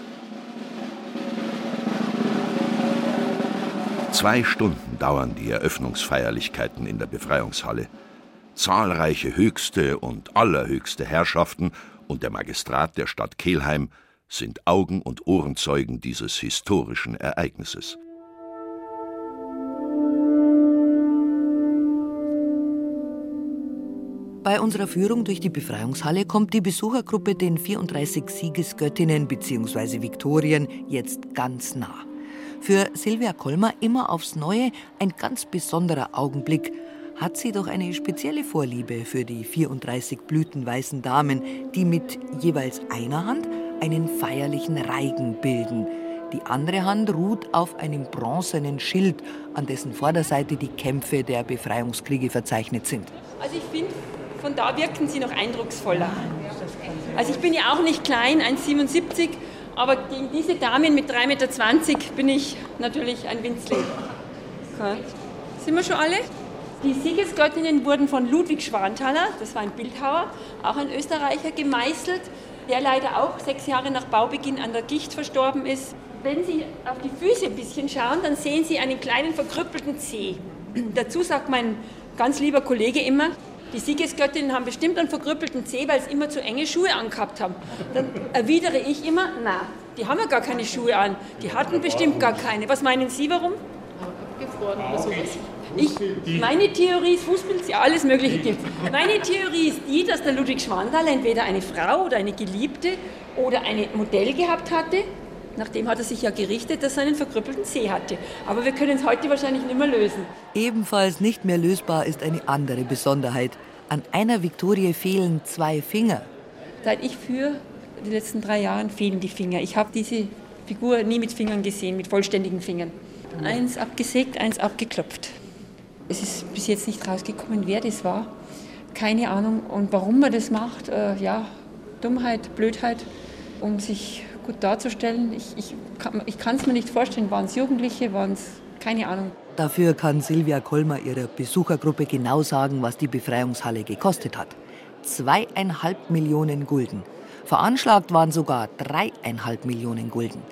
Zwei Stunden dauern die Eröffnungsfeierlichkeiten in der Befreiungshalle. Zahlreiche höchste und allerhöchste Herrschaften und der Magistrat der Stadt Kelheim sind Augen- und Ohrenzeugen dieses historischen Ereignisses. Bei unserer Führung durch die Befreiungshalle kommt die Besuchergruppe den 34 Siegesgöttinnen bzw. Viktorien jetzt ganz nah. Für Silvia Kolmer immer aufs Neue ein ganz besonderer Augenblick. Hat sie doch eine spezielle Vorliebe für die 34 blütenweißen Damen, die mit jeweils einer Hand einen feierlichen Reigen bilden. Die andere Hand ruht auf einem bronzenen Schild, an dessen Vorderseite die Kämpfe der Befreiungskriege verzeichnet sind. Also ich finde, von da wirken sie noch eindrucksvoller. Also ich bin ja auch nicht klein, 1,77, aber gegen diese Damen mit 3,20 Meter bin ich natürlich ein Winzling. Sind wir schon alle? Die Siegesgöttinnen wurden von Ludwig Schwanthaler, das war ein Bildhauer, auch ein Österreicher, gemeißelt, der leider auch sechs Jahre nach Baubeginn an der Gicht verstorben ist. Wenn Sie auf die Füße ein bisschen schauen, dann sehen Sie einen kleinen verkrüppelten Zeh. Dazu sagt mein ganz lieber Kollege immer, die Siegesgöttinnen haben bestimmt einen verkrüppelten Zeh, weil sie immer zu enge Schuhe angehabt haben. Dann erwidere ich immer, na, die haben ja gar keine Schuhe an. Die hatten bestimmt gar keine. Was meinen Sie, warum? Gefroren oder sowas. Ich, meine Theorie ist, Fußpilz, ja, alles Mögliche gibt Meine Theorie ist die, dass der Ludwig Schwandal entweder eine Frau oder eine Geliebte oder ein Modell gehabt hatte. Nachdem hat er sich ja gerichtet, dass er einen verkrüppelten Zeh hatte. Aber wir können es heute wahrscheinlich nicht mehr lösen. Ebenfalls nicht mehr lösbar ist eine andere Besonderheit. An einer Viktorie fehlen zwei Finger. Seit ich führe, die letzten drei Jahren, fehlen die Finger. Ich habe diese Figur nie mit Fingern gesehen, mit vollständigen Fingern. Eins abgesägt, eins abgeklopft. Es ist bis jetzt nicht rausgekommen, wer das war. Keine Ahnung. Und warum man das macht, äh, ja, Dummheit, Blödheit, um sich gut darzustellen. Ich, ich, ich kann es mir nicht vorstellen. Waren es Jugendliche, waren es keine Ahnung. Dafür kann Silvia Kolmer ihrer Besuchergruppe genau sagen, was die Befreiungshalle gekostet hat. Zweieinhalb Millionen Gulden. Veranschlagt waren sogar dreieinhalb Millionen Gulden.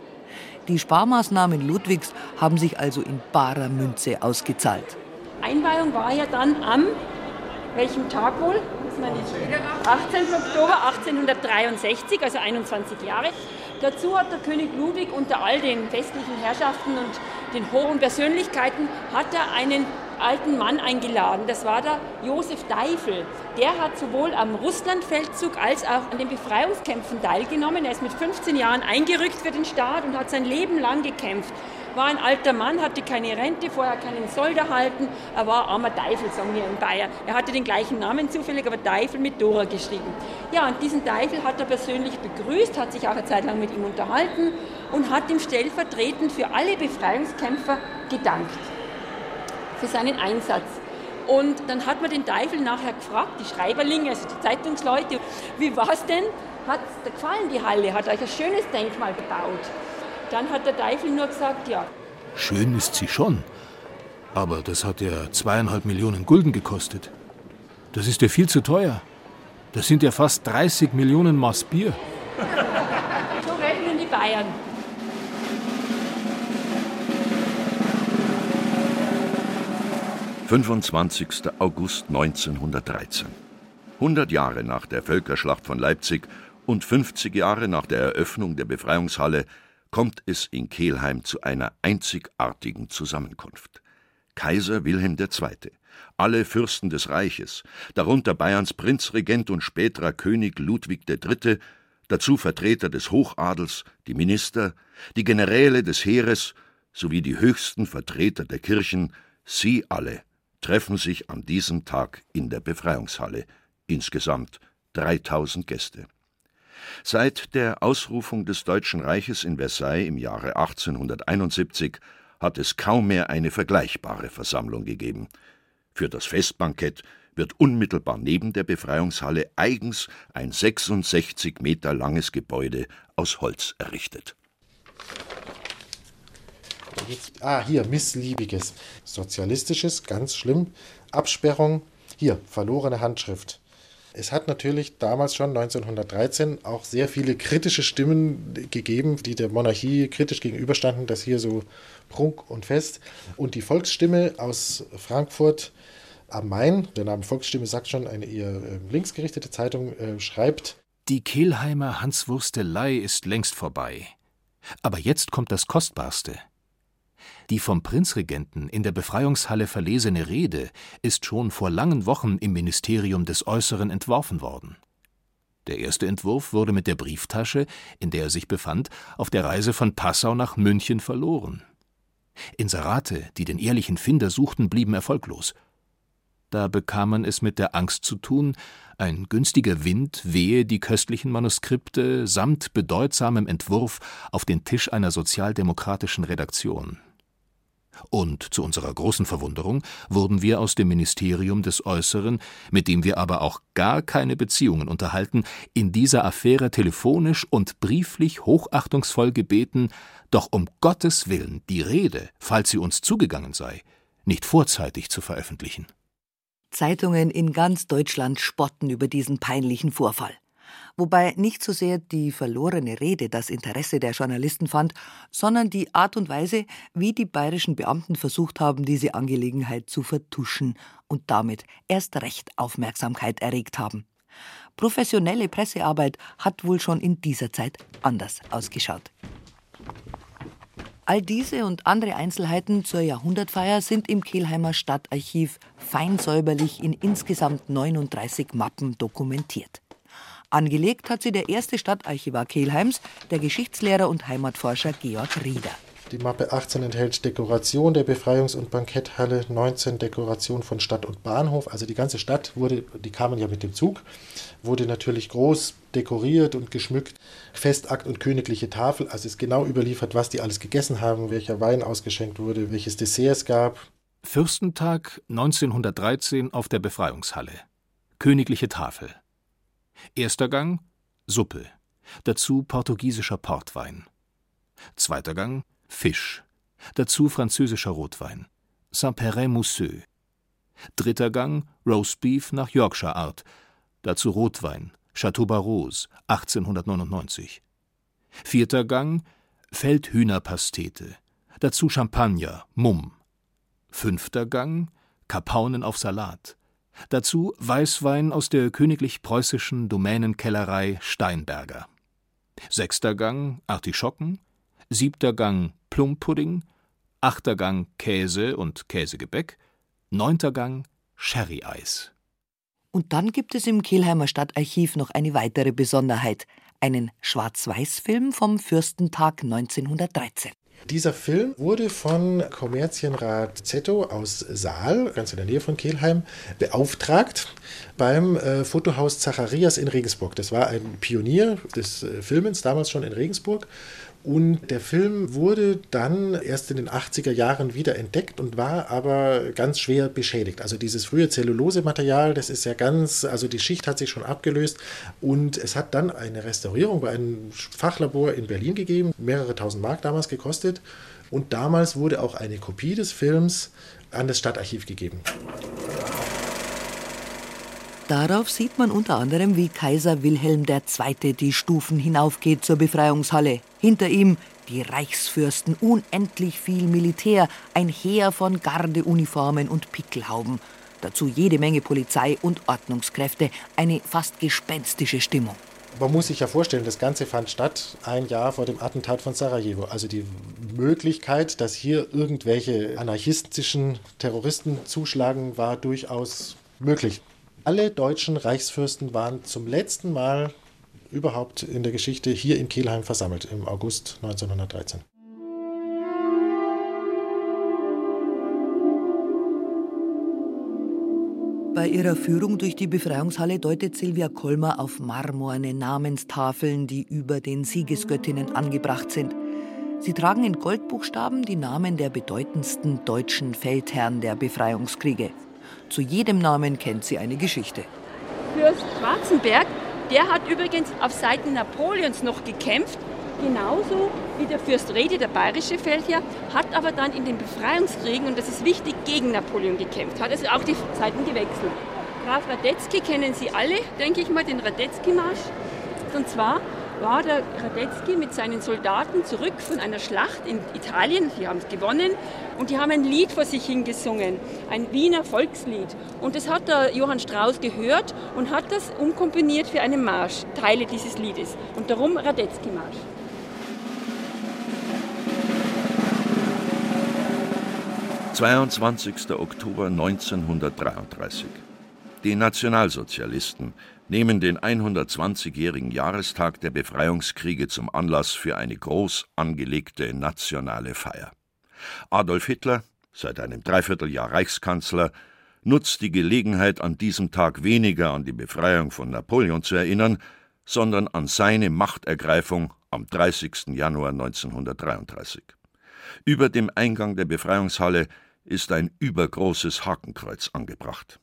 Die Sparmaßnahmen Ludwigs haben sich also in barer Münze ausgezahlt. Einweihung war ja dann am welchem Tag wohl? 18. Oktober 1863, also 21 Jahre. Dazu hat der König Ludwig unter all den festlichen Herrschaften und den hohen Persönlichkeiten hat er einen alten Mann eingeladen. Das war der Josef Deifel. Der hat sowohl am Russlandfeldzug als auch an den Befreiungskämpfen teilgenommen. Er ist mit 15 Jahren eingerückt für den Staat und hat sein Leben lang gekämpft war ein alter Mann, hatte keine Rente, vorher keinen Sold erhalten. Er war armer Teufel, sagen wir in Bayern. Er hatte den gleichen Namen zufällig, aber Teufel mit Dora geschrieben. Ja, und diesen Teufel hat er persönlich begrüßt, hat sich auch eine Zeit lang mit ihm unterhalten und hat ihm stellvertretend für alle Befreiungskämpfer gedankt. Für seinen Einsatz. Und dann hat man den Teufel nachher gefragt, die Schreiberlinge, also die Zeitungsleute, wie war es denn? Hat es gefallen, die Halle? Hat euch ein schönes Denkmal gebaut? Dann hat der Teufel nur gesagt, ja. Schön ist sie schon. Aber das hat ja zweieinhalb Millionen Gulden gekostet. Das ist ja viel zu teuer. Das sind ja fast 30 Millionen Maß Bier. so rechnen die Bayern. »25. August 1913. 100 Jahre nach der Völkerschlacht von Leipzig und 50 Jahre nach der Eröffnung der Befreiungshalle kommt es in Kelheim zu einer einzigartigen Zusammenkunft. Kaiser Wilhelm II., alle Fürsten des Reiches, darunter Bayerns Prinzregent und späterer König Ludwig III., dazu Vertreter des Hochadels, die Minister, die Generäle des Heeres sowie die höchsten Vertreter der Kirchen, sie alle treffen sich an diesem Tag in der Befreiungshalle, insgesamt 3000 Gäste. Seit der Ausrufung des Deutschen Reiches in Versailles im Jahre 1871 hat es kaum mehr eine vergleichbare Versammlung gegeben. Für das Festbankett wird unmittelbar neben der Befreiungshalle eigens ein 66 Meter langes Gebäude aus Holz errichtet. Jetzt, ah, hier, missliebiges. Sozialistisches, ganz schlimm. Absperrung. Hier, verlorene Handschrift. Es hat natürlich damals schon 1913 auch sehr viele kritische Stimmen gegeben, die der Monarchie kritisch gegenüberstanden, dass hier so Prunk und Fest. Und die Volksstimme aus Frankfurt am Main, der Name Volksstimme sagt schon, eine eher ähm, linksgerichtete Zeitung, äh, schreibt: Die Kehlheimer Hanswurstelei ist längst vorbei. Aber jetzt kommt das Kostbarste. Die vom Prinzregenten in der Befreiungshalle verlesene Rede ist schon vor langen Wochen im Ministerium des Äußeren entworfen worden. Der erste Entwurf wurde mit der Brieftasche, in der er sich befand, auf der Reise von Passau nach München verloren. Inserate, die den ehrlichen Finder suchten, blieben erfolglos. Da bekam man es mit der Angst zu tun, ein günstiger Wind wehe die köstlichen Manuskripte samt bedeutsamem Entwurf auf den Tisch einer sozialdemokratischen Redaktion. Und zu unserer großen Verwunderung wurden wir aus dem Ministerium des Äußeren, mit dem wir aber auch gar keine Beziehungen unterhalten, in dieser Affäre telefonisch und brieflich hochachtungsvoll gebeten, doch um Gottes Willen die Rede, falls sie uns zugegangen sei, nicht vorzeitig zu veröffentlichen. Zeitungen in ganz Deutschland spotten über diesen peinlichen Vorfall wobei nicht so sehr die verlorene Rede das Interesse der Journalisten fand, sondern die Art und Weise, wie die bayerischen Beamten versucht haben, diese Angelegenheit zu vertuschen und damit erst recht Aufmerksamkeit erregt haben. Professionelle Pressearbeit hat wohl schon in dieser Zeit anders ausgeschaut. All diese und andere Einzelheiten zur Jahrhundertfeier sind im Kelheimer Stadtarchiv fein säuberlich in insgesamt 39 Mappen dokumentiert. Angelegt hat sie der erste Stadtarchivar Kelheims, der Geschichtslehrer und Heimatforscher Georg Rieder. Die Mappe 18 enthält Dekoration der Befreiungs- und Banketthalle, 19 Dekoration von Stadt und Bahnhof. Also die ganze Stadt wurde, die kamen ja mit dem Zug, wurde natürlich groß dekoriert und geschmückt. Festakt und königliche Tafel, also ist genau überliefert, was die alles gegessen haben, welcher Wein ausgeschenkt wurde, welches Dessert es gab. Fürstentag 1913 auf der Befreiungshalle. Königliche Tafel. Erster Gang Suppe, dazu portugiesischer Portwein. Zweiter Gang Fisch, dazu französischer Rotwein. Saint-Péret Mousseux. Dritter Gang Roastbeef nach Yorkshire Art, dazu Rotwein, Chateau Barros, 1899. Vierter Gang Feldhühnerpastete, dazu Champagner, Mumm. Fünfter Gang Kapaunen auf Salat, Dazu Weißwein aus der königlich-preußischen Domänenkellerei Steinberger. Sechster Gang Artischocken, siebter Gang Plumpudding, achter Gang Käse und Käsegebäck, neunter Gang Sherry-Eis. Und dann gibt es im Kelheimer Stadtarchiv noch eine weitere Besonderheit, einen Schwarz-Weiß-Film vom Fürstentag 1913. Dieser Film wurde von Kommerzienrat Zetto aus Saal, ganz in der Nähe von Kelheim, beauftragt beim äh, Fotohaus Zacharias in Regensburg. Das war ein Pionier des äh, Filmens, damals schon in Regensburg. Und der Film wurde dann erst in den 80er Jahren wieder entdeckt und war aber ganz schwer beschädigt. Also dieses frühe Zellulosematerial, das ist ja ganz, also die Schicht hat sich schon abgelöst und es hat dann eine Restaurierung bei einem Fachlabor in Berlin gegeben, mehrere tausend Mark damals gekostet. Und damals wurde auch eine Kopie des Films an das Stadtarchiv gegeben. Darauf sieht man unter anderem, wie Kaiser Wilhelm II. die Stufen hinaufgeht zur Befreiungshalle. Hinter ihm die Reichsfürsten, unendlich viel Militär, ein Heer von Gardeuniformen und Pickelhauben. Dazu jede Menge Polizei und Ordnungskräfte, eine fast gespenstische Stimmung. Man muss sich ja vorstellen, das Ganze fand statt ein Jahr vor dem Attentat von Sarajevo. Also die Möglichkeit, dass hier irgendwelche anarchistischen Terroristen zuschlagen, war durchaus möglich. Alle deutschen Reichsfürsten waren zum letzten Mal überhaupt in der Geschichte hier in Kelheim versammelt im August 1913. Bei ihrer Führung durch die Befreiungshalle deutet Silvia Kolmer auf marmorne Namenstafeln, die über den Siegesgöttinnen angebracht sind. Sie tragen in Goldbuchstaben die Namen der bedeutendsten deutschen Feldherren der Befreiungskriege. Zu jedem Namen kennt sie eine Geschichte. Fürst Schwarzenberg, der hat übrigens auf Seiten Napoleons noch gekämpft, genauso wie der Fürst Rede, der bayerische Feldherr, hat aber dann in den Befreiungskriegen, und das ist wichtig, gegen Napoleon gekämpft, hat also auch die Seiten gewechselt. Graf Radetzky kennen Sie alle, denke ich mal, den Radetzky-Marsch. Und zwar war der Radetzky mit seinen Soldaten zurück von einer Schlacht in Italien. Die haben es gewonnen und die haben ein Lied vor sich hingesungen, ein Wiener Volkslied. Und das hat der Johann Strauss gehört und hat das umkomponiert für einen Marsch, Teile dieses Liedes. Und darum Radetzky-Marsch. »22. Oktober 1933. Die Nationalsozialisten nehmen den 120-jährigen Jahrestag der Befreiungskriege zum Anlass für eine groß angelegte nationale Feier. Adolf Hitler, seit einem Dreivierteljahr Reichskanzler, nutzt die Gelegenheit, an diesem Tag weniger an die Befreiung von Napoleon zu erinnern, sondern an seine Machtergreifung am 30. Januar 1933. Über dem Eingang der Befreiungshalle ist ein übergroßes Hakenkreuz angebracht.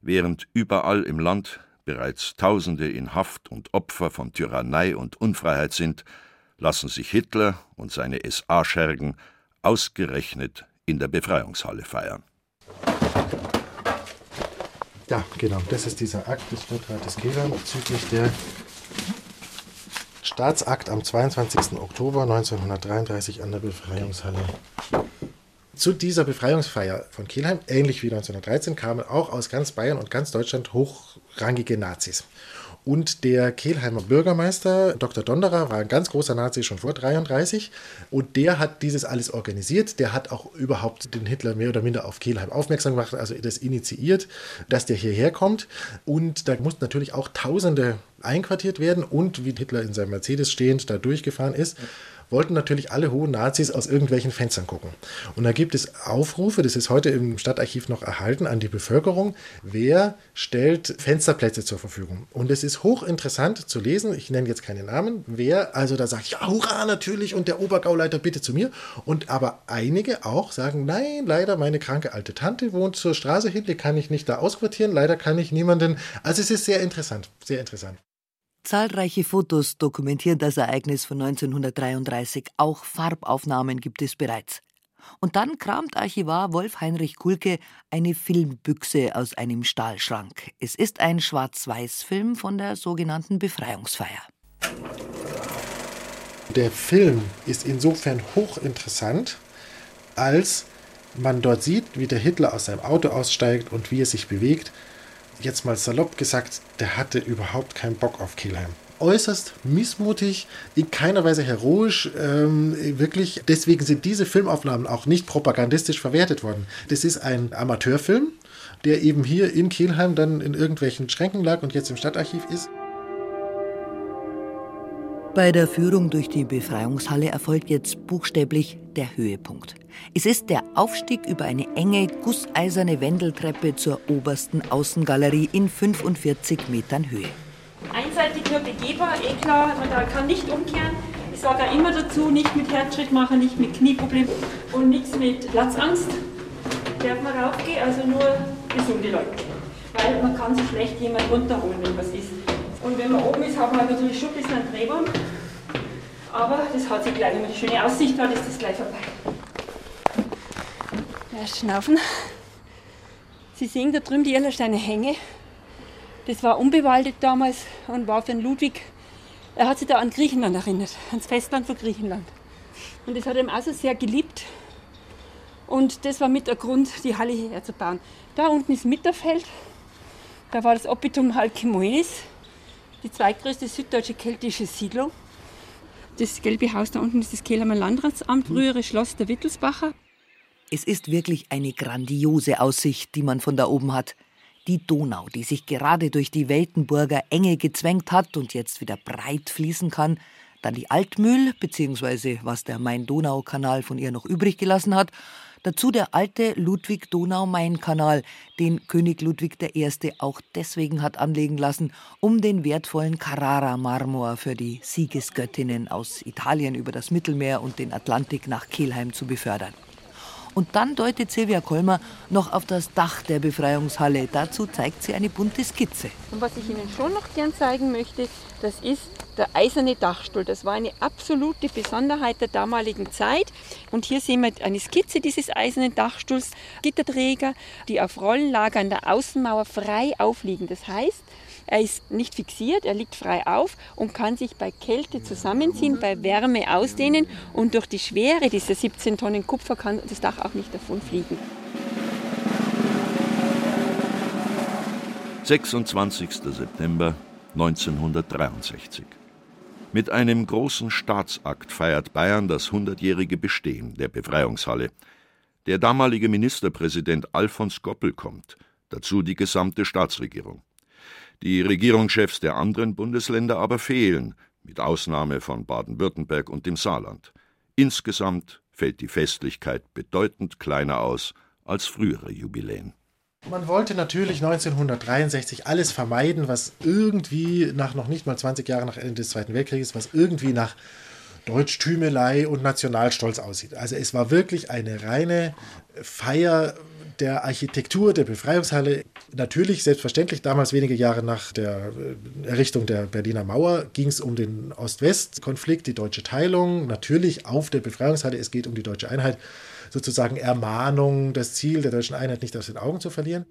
Während überall im Land bereits Tausende in Haft und Opfer von Tyrannei und Unfreiheit sind, lassen sich Hitler und seine SA-Schergen ausgerechnet in der Befreiungshalle feiern. Ja, genau, das ist dieser Akt des Stadtrates Kehlern bezüglich der Staatsakt am 22. Oktober 1933 an der Befreiungshalle zu dieser Befreiungsfeier von Kelheim, ähnlich wie 1913, kamen auch aus ganz Bayern und ganz Deutschland hochrangige Nazis. Und der Kehlheimer Bürgermeister, Dr. Donderer, war ein ganz großer Nazi schon vor 33 und der hat dieses alles organisiert. Der hat auch überhaupt den Hitler mehr oder minder auf Kehlheim aufmerksam gemacht, also das initiiert, dass der hierher kommt. Und da mussten natürlich auch Tausende einquartiert werden und wie Hitler in seinem Mercedes stehend da durchgefahren ist wollten natürlich alle hohen Nazis aus irgendwelchen Fenstern gucken. Und da gibt es Aufrufe, das ist heute im Stadtarchiv noch erhalten, an die Bevölkerung, wer stellt Fensterplätze zur Verfügung. Und es ist hochinteressant zu lesen, ich nenne jetzt keine Namen, wer also da sagt, ja, hurra, natürlich, und der Obergauleiter bitte zu mir. Und aber einige auch sagen, nein, leider, meine kranke alte Tante wohnt zur Straße hin, die kann ich nicht da ausquartieren, leider kann ich niemanden. Also es ist sehr interessant, sehr interessant. Zahlreiche Fotos dokumentieren das Ereignis von 1933. Auch Farbaufnahmen gibt es bereits. Und dann kramt Archivar Wolf-Heinrich Kulke eine Filmbüchse aus einem Stahlschrank. Es ist ein Schwarz-Weiß-Film von der sogenannten Befreiungsfeier. Der Film ist insofern hochinteressant, als man dort sieht, wie der Hitler aus seinem Auto aussteigt und wie er sich bewegt jetzt mal salopp gesagt, der hatte überhaupt keinen Bock auf Kelheim äußerst missmutig, in keiner Weise heroisch, ähm, wirklich. Deswegen sind diese Filmaufnahmen auch nicht propagandistisch verwertet worden. Das ist ein Amateurfilm, der eben hier in Kielheim dann in irgendwelchen Schränken lag und jetzt im Stadtarchiv ist. Bei der Führung durch die Befreiungshalle erfolgt jetzt buchstäblich der Höhepunkt. Es ist der Aufstieg über eine enge, gusseiserne Wendeltreppe zur obersten Außengalerie in 45 Metern Höhe. Einseitig nur begehbar, eh klar, man kann nicht umkehren. Ich sage auch immer dazu, nicht mit Herzschritt machen, nicht mit Knieproblem und nichts mit Platzangst. Darf man raufgehen, also nur gesunde Leute. Weil man kann so schlecht jemand runterholen, wenn was ist. Und wenn man oben ist, hat man natürlich schon ein bisschen einen Drehbaum. Aber das hat sich gleich, wenn man die schöne Aussicht hat, ist das gleich vorbei. Erst schnaufen. Sie sehen da drüben die Erlersteiner Hänge. Das war unbewaldet damals und war für den Ludwig, er hat sich da an Griechenland erinnert, ans Festland von Griechenland. Und das hat er ihm also sehr geliebt. Und das war mit der Grund, die Halle hierher zu bauen. Da unten ist Mitterfeld, da war das Opitum Halkimoenis die zweitgrößte süddeutsche keltische Siedlung. Das gelbe Haus da unten ist das Kehlheimer Landratsamt, frühere Schloss der Wittelsbacher. Es ist wirklich eine grandiose Aussicht, die man von da oben hat. Die Donau, die sich gerade durch die Weltenburger Enge gezwängt hat und jetzt wieder breit fließen kann, dann die Altmühl, beziehungsweise was der Main-Donau-Kanal von ihr noch übrig gelassen hat, Dazu der alte Ludwig-Donau-Main-Kanal, den König Ludwig I. auch deswegen hat anlegen lassen, um den wertvollen Carrara-Marmor für die Siegesgöttinnen aus Italien über das Mittelmeer und den Atlantik nach Kelheim zu befördern. Und dann deutet Silvia Kolmer noch auf das Dach der Befreiungshalle. Dazu zeigt sie eine bunte Skizze. Und was ich Ihnen schon noch gern zeigen möchte, das ist der eiserne Dachstuhl. Das war eine absolute Besonderheit der damaligen Zeit. Und hier sehen wir eine Skizze dieses eisernen Dachstuhls. Gitterträger, die auf Rollenlager an der Außenmauer frei aufliegen. Das heißt, er ist nicht fixiert, er liegt frei auf und kann sich bei Kälte zusammenziehen, bei Wärme ausdehnen und durch die Schwere dieser 17 Tonnen Kupfer kann das Dach auch nicht davon fliegen. 26. September 1963. Mit einem großen Staatsakt feiert Bayern das hundertjährige Bestehen der Befreiungshalle. Der damalige Ministerpräsident Alfons Goppel kommt, dazu die gesamte Staatsregierung. Die Regierungschefs der anderen Bundesländer aber fehlen, mit Ausnahme von Baden-Württemberg und dem Saarland. Insgesamt fällt die Festlichkeit bedeutend kleiner aus als frühere Jubiläen. Man wollte natürlich 1963 alles vermeiden, was irgendwie nach noch nicht mal 20 Jahren nach Ende des Zweiten Weltkrieges, was irgendwie nach Deutschtümelei und Nationalstolz aussieht. Also es war wirklich eine reine Feier der Architektur der Befreiungshalle. Natürlich, selbstverständlich, damals wenige Jahre nach der äh, Errichtung der Berliner Mauer ging es um den Ost-West-Konflikt, die deutsche Teilung. Natürlich auf der Befreiungshalle, es geht um die deutsche Einheit, sozusagen Ermahnung, das Ziel der deutschen Einheit nicht aus den Augen zu verlieren.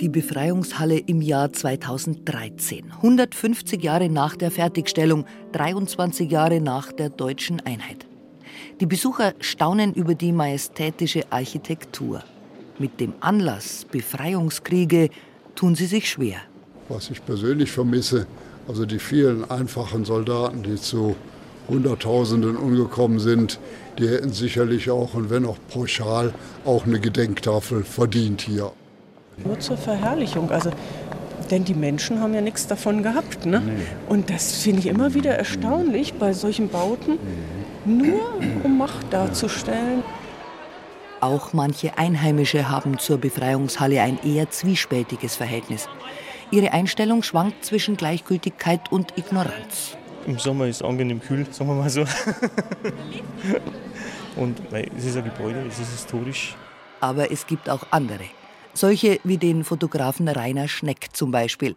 Die Befreiungshalle im Jahr 2013. 150 Jahre nach der Fertigstellung, 23 Jahre nach der deutschen Einheit. Die Besucher staunen über die majestätische Architektur. Mit dem Anlass Befreiungskriege tun sie sich schwer. Was ich persönlich vermisse, also die vielen einfachen Soldaten, die zu Hunderttausenden umgekommen sind, die hätten sicherlich auch, und wenn auch pauschal, auch eine Gedenktafel verdient hier nur zur Verherrlichung. Also, denn die Menschen haben ja nichts davon gehabt. Ne? Nee. Und das finde ich immer wieder erstaunlich bei solchen Bauten, nur um Macht darzustellen. Auch manche Einheimische haben zur Befreiungshalle ein eher zwiespältiges Verhältnis. Ihre Einstellung schwankt zwischen Gleichgültigkeit und Ignoranz. Im Sommer ist es angenehm kühl, sagen wir mal so. und es ist ein Gebäude, es ist historisch. Aber es gibt auch andere. Solche wie den Fotografen Rainer Schneck zum Beispiel.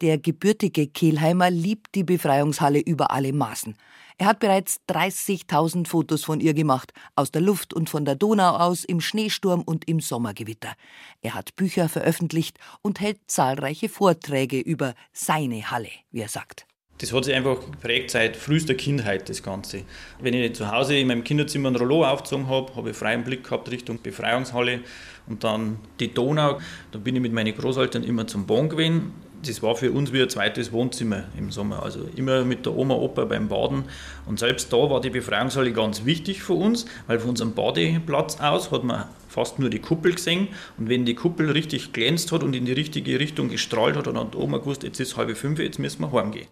Der gebürtige Kehlheimer liebt die Befreiungshalle über alle Maßen. Er hat bereits 30.000 Fotos von ihr gemacht, aus der Luft und von der Donau aus, im Schneesturm und im Sommergewitter. Er hat Bücher veröffentlicht und hält zahlreiche Vorträge über seine Halle, wie er sagt. Das hat sich einfach geprägt seit frühester Kindheit, das Ganze. Wenn ich zu Hause in meinem Kinderzimmer ein Rollo aufgezogen habe, habe ich freien Blick gehabt Richtung Befreiungshalle und dann die Donau. Da bin ich mit meinen Großeltern immer zum Bahn gewesen das war für uns wie ein zweites Wohnzimmer im Sommer. Also immer mit der Oma, Opa beim Baden. Und selbst da war die Befreiungshalle ganz wichtig für uns, weil von unserem Badeplatz aus hat man fast nur die Kuppel gesehen. Und wenn die Kuppel richtig glänzt hat und in die richtige Richtung gestrahlt hat, dann hat die Oma gewusst, jetzt ist halb fünf, jetzt müssen wir heimgehen.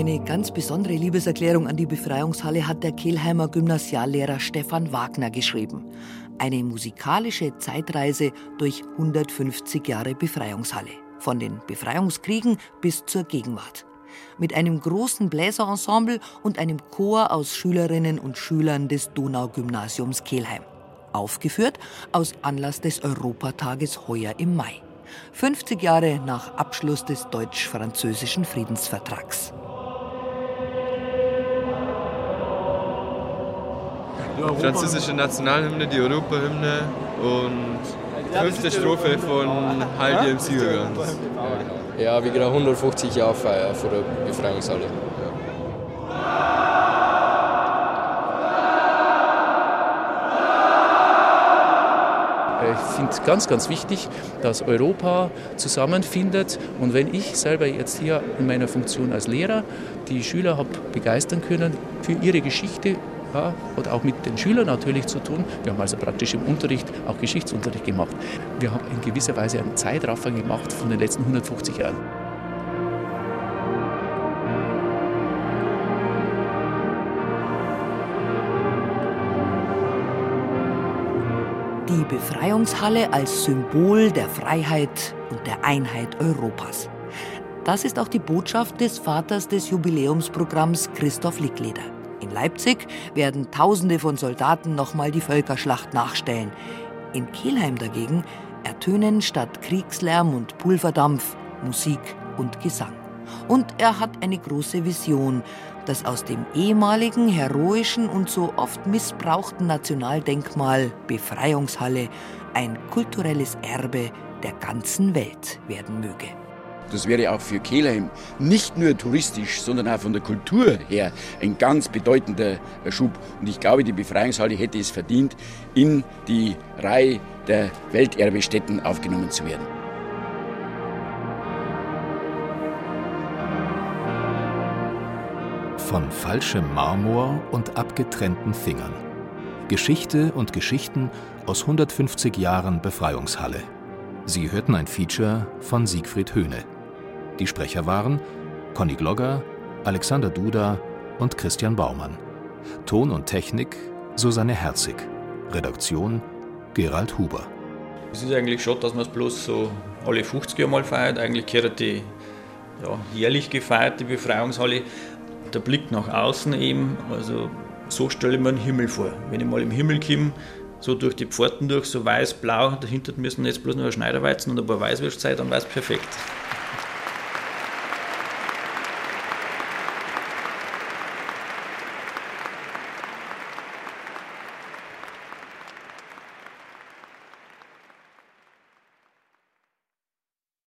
Eine ganz besondere Liebeserklärung an die Befreiungshalle hat der Kelheimer Gymnasiallehrer Stefan Wagner geschrieben. Eine musikalische Zeitreise durch 150 Jahre Befreiungshalle. Von den Befreiungskriegen bis zur Gegenwart. Mit einem großen Bläserensemble und einem Chor aus Schülerinnen und Schülern des Donaugymnasiums Kelheim. Aufgeführt aus Anlass des Europatages heuer im Mai. 50 Jahre nach Abschluss des deutsch-französischen Friedensvertrags. Französische Nationalhymne, die Europahymne und fünfte Strophe von Heil im Siegergans. Ja, wie genau 150 Jahre Feier vor der Befreiungshalle. Ich finde es ganz, ganz wichtig, dass Europa zusammenfindet. Und wenn ich selber jetzt hier in meiner Funktion als Lehrer die Schüler habe begeistern können für ihre Geschichte, ja, hat auch mit den Schülern natürlich zu tun. Wir haben also praktisch im Unterricht auch Geschichtsunterricht gemacht. Wir haben in gewisser Weise einen Zeitraffer gemacht von den letzten 150 Jahren. Die Befreiungshalle als Symbol der Freiheit und der Einheit Europas. Das ist auch die Botschaft des Vaters des Jubiläumsprogramms Christoph Lickleder. In Leipzig werden Tausende von Soldaten nochmal die Völkerschlacht nachstellen. In Kelheim dagegen ertönen statt Kriegslärm und Pulverdampf Musik und Gesang. Und er hat eine große Vision, dass aus dem ehemaligen heroischen und so oft missbrauchten Nationaldenkmal Befreiungshalle ein kulturelles Erbe der ganzen Welt werden möge. Das wäre auch für Kelheim nicht nur touristisch, sondern auch von der Kultur her ein ganz bedeutender Schub. Und ich glaube, die Befreiungshalle hätte es verdient, in die Reihe der Welterbestätten aufgenommen zu werden. Von falschem Marmor und abgetrennten Fingern. Geschichte und Geschichten aus 150 Jahren Befreiungshalle. Sie hörten ein Feature von Siegfried Höhne. Die Sprecher waren Conny Glogger, Alexander Duda und Christian Baumann. Ton und Technik Susanne Herzig. Redaktion Gerald Huber. Es ist eigentlich schon, dass man es bloß so alle 50 Jahre mal feiert. Eigentlich gehört die ja, jährlich gefeierte Befreiungshalle. Der Blick nach außen eben, also so stelle ich mir einen Himmel vor. Wenn ich mal im Himmel komme, so durch die Pforten durch, so weiß-blau, dahinter müssen jetzt bloß noch ein Schneiderweizen und ein paar Weißwürst sein, dann war es perfekt.